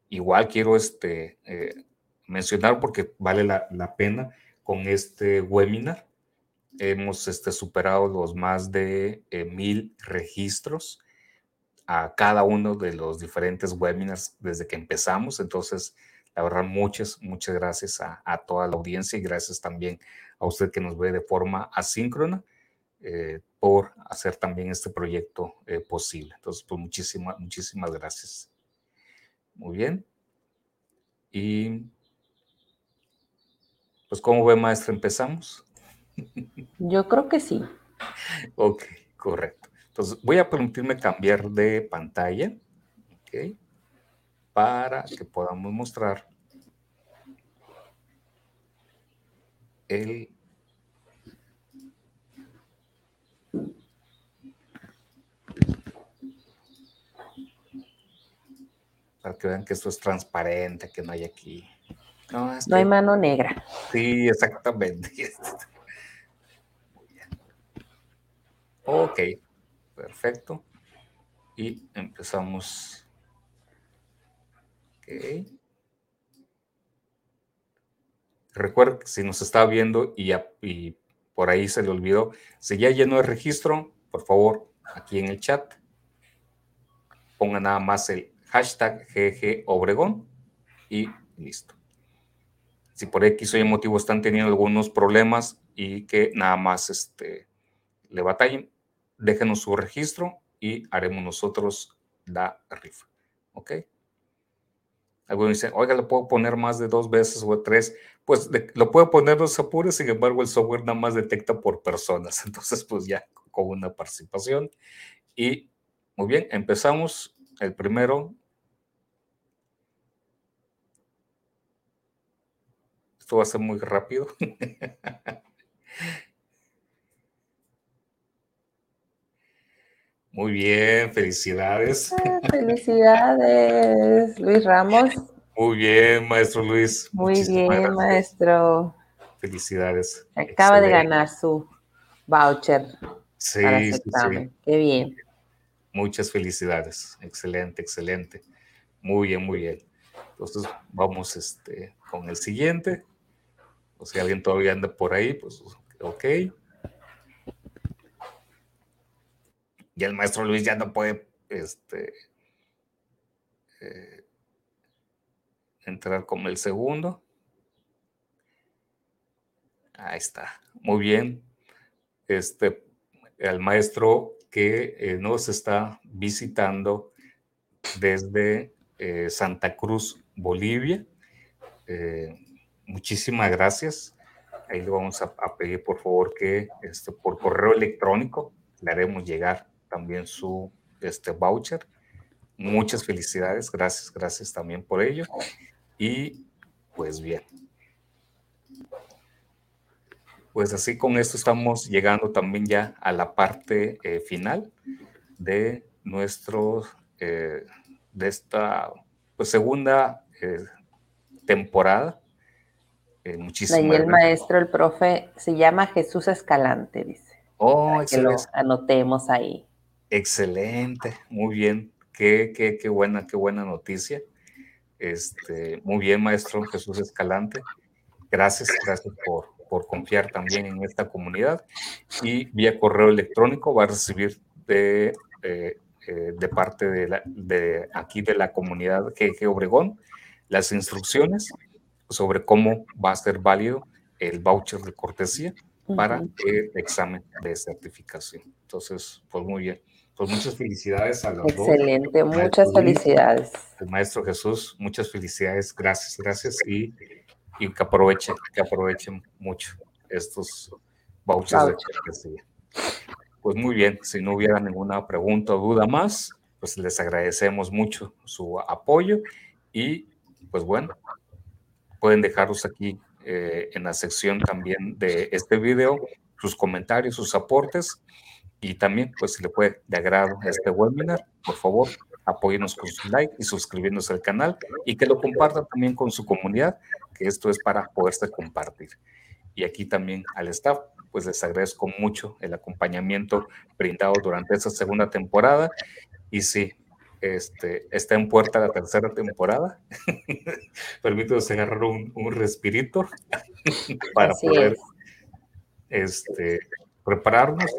Igual quiero este, eh, mencionar porque vale la, la, pena con este webinar. Hemos este, superado los más de eh, mil registros a cada uno de los diferentes webinars desde que empezamos. Entonces, la verdad, muchas, muchas gracias a, toda la audiencia y gracias también a usted que nos ve de forma asíncrona eh, por hacer también este proyecto eh, posible. Entonces, pues muchísimas, muchísimas gracias. Muy bien. Y pues, ¿cómo ve, maestra? ¿Empezamos? Yo creo que sí. ok, correcto. Entonces, voy a permitirme cambiar de pantalla, ¿ok? Para que podamos mostrar el para que vean que esto es transparente, que no hay aquí No, hay mano negra. Sí, exactamente. Ok, perfecto. Y empezamos. Ok. Recuerda que si nos está viendo y, por ahí se le olvidó, si ya llenó el registro, por favor, aquí en el chat, ponga nada más el hashtag GG Obregón y listo. Si por X o Y motivo están teniendo algunos problemas y que nada más este, le batallen, déjenos su registro y haremos nosotros la rifa. ¿Ok? Algunos dicen, oiga, ¿lo puedo poner más de dos veces o tres? Pues lo puedo poner dos apuros, sin embargo, el software nada más detecta por personas. Entonces, pues ya con una participación. Y muy bien, empezamos. El primero. Esto va a ser muy rápido. Muy bien, felicidades. Ah, felicidades, Luis Ramos. Muy bien, maestro Luis. Muy bien, maestro. Felicidades. Acaba de ganar su voucher. Sí, sí, sí. Qué bien. Muchas felicidades. Excelente, excelente. Muy bien, muy bien. Entonces vamos este, con el siguiente. O si alguien todavía anda por ahí, pues ok. Y el maestro Luis ya no puede este, eh, entrar como el segundo. Ahí está. Muy bien. Este, el maestro que eh, nos está visitando desde eh, Santa Cruz, Bolivia. muchísimas gracias. Ahí le vamos a, pedir, por favor, que este, por correo electrónico le haremos llegar también su este, voucher. Muchas felicidades, gracias, gracias también por ello. Y pues bien. Pues así con esto estamos llegando también ya a la parte eh, final de nuestro, eh, de esta pues, segunda eh, temporada. muchísimas Ahí el maestro, el profe, se llama Jesús Escalante, dice. Oh, que lo anotemos ahí. Excelente, muy bien. Qué, qué, qué buena, qué buena noticia. Este, muy bien, maestro Jesús Escalante. Gracias, gracias por, por confiar también en esta comunidad. Y vía correo electrónico va a recibir de, eh, eh, de parte de, la, de aquí de la comunidad GG Obregón las instrucciones sobre cómo va a ser válido el voucher de cortesía para el examen de certificación. Entonces, pues muy bien. Pues muchas felicidades a los Excelente, muchas felicidades. El maestro Jesús, muchas felicidades, gracias, gracias y, y que aprovechen, que aprovechen mucho estos vouchers de cortesía. Pues muy bien, si no hubiera ninguna pregunta o duda más, pues les agradecemos mucho su apoyo y pues bueno, pueden dejaros aquí eh, en la sección también de este video sus comentarios, sus aportes y también, pues, si le puede de agrado este webinar, por favor, apóyenos con su like y suscribiéndose al canal y que lo comparta también con su comunidad, que esto es para poderse compartir. Y aquí también al staff, pues les agradezco mucho el acompañamiento brindado durante esta segunda temporada. Y sí, este, está en puerta la tercera temporada. Permítanme agarrar un, un respirito para poder este, prepararnos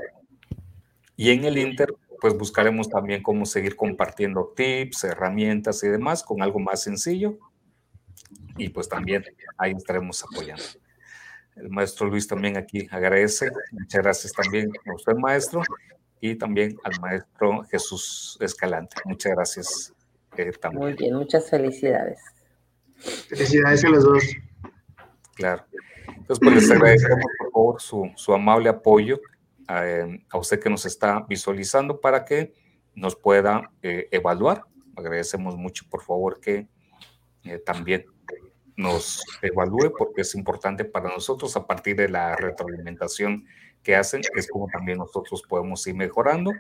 y en el Inter, pues buscaremos también cómo seguir compartiendo tips, herramientas y demás con algo más sencillo. Y pues también ahí estaremos apoyando. El maestro Luis también aquí agradece. Muchas gracias también a usted, maestro, y también al maestro Jesús Escalante. Muchas gracias eh, también. Muy bien, muchas felicidades. Felicidades a los dos. Claro. Entonces, pues les agradecemos por favor su, su amable apoyo a, usted que nos está visualizando para que nos pueda eh, evaluar. Agradecemos mucho, por favor, que eh, también nos evalúe porque es importante para nosotros a partir de la retroalimentación que hacen, es como también nosotros podemos ir mejorando.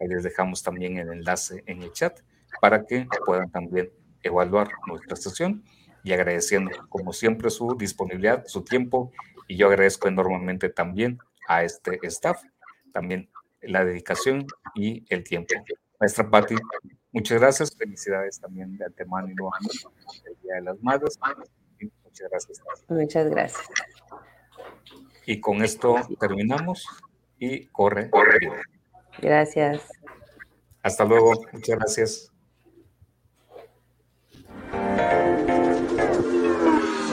Les dejamos también el enlace en el chat para que puedan también evaluar nuestra sesión y agradeciendo, como siempre, su disponibilidad, su tiempo y yo agradezco enormemente también a este staff, también la dedicación y el tiempo. Maestra Patti, muchas gracias, felicidades también de antemano y nuevamente el Día de las Madres. Muchas gracias. Muchas gracias. Y con esto terminamos y corre. Gracias. Hasta luego. Muchas gracias.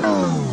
Oh.